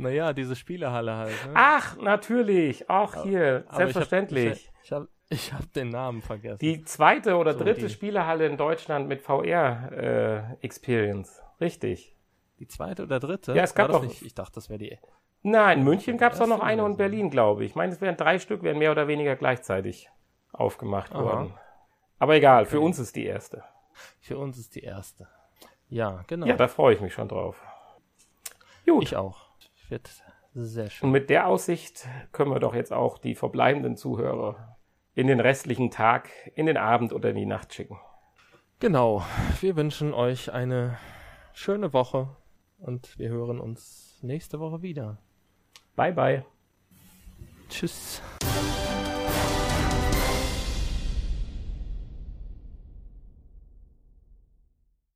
Naja, diese Spielehalle halt. Ne? Ach, natürlich. Auch hier, aber selbstverständlich. Ich habe ich hab, hab den Namen vergessen. Die zweite oder so dritte die... Spielehalle in Deutschland mit VR-Experience. Äh, Richtig. Die zweite oder dritte? Ja, es gab doch. Nicht? Ich dachte, das wäre die. Nein, in München gab es doch noch eine und Berlin, glaube ich. Ich meine, es wären drei Stück, wären mehr oder weniger gleichzeitig aufgemacht Aha. worden. Aber egal, okay. für uns ist die erste. Für uns ist die erste. Ja, genau. Ja, da freue ich mich schon drauf. Gut. Ich auch. Wird sehr schön. Und mit der Aussicht können wir doch jetzt auch die verbleibenden Zuhörer in den restlichen Tag, in den Abend oder in die Nacht schicken. Genau. Wir wünschen euch eine schöne Woche und wir hören uns nächste Woche wieder. Bye bye. Tschüss.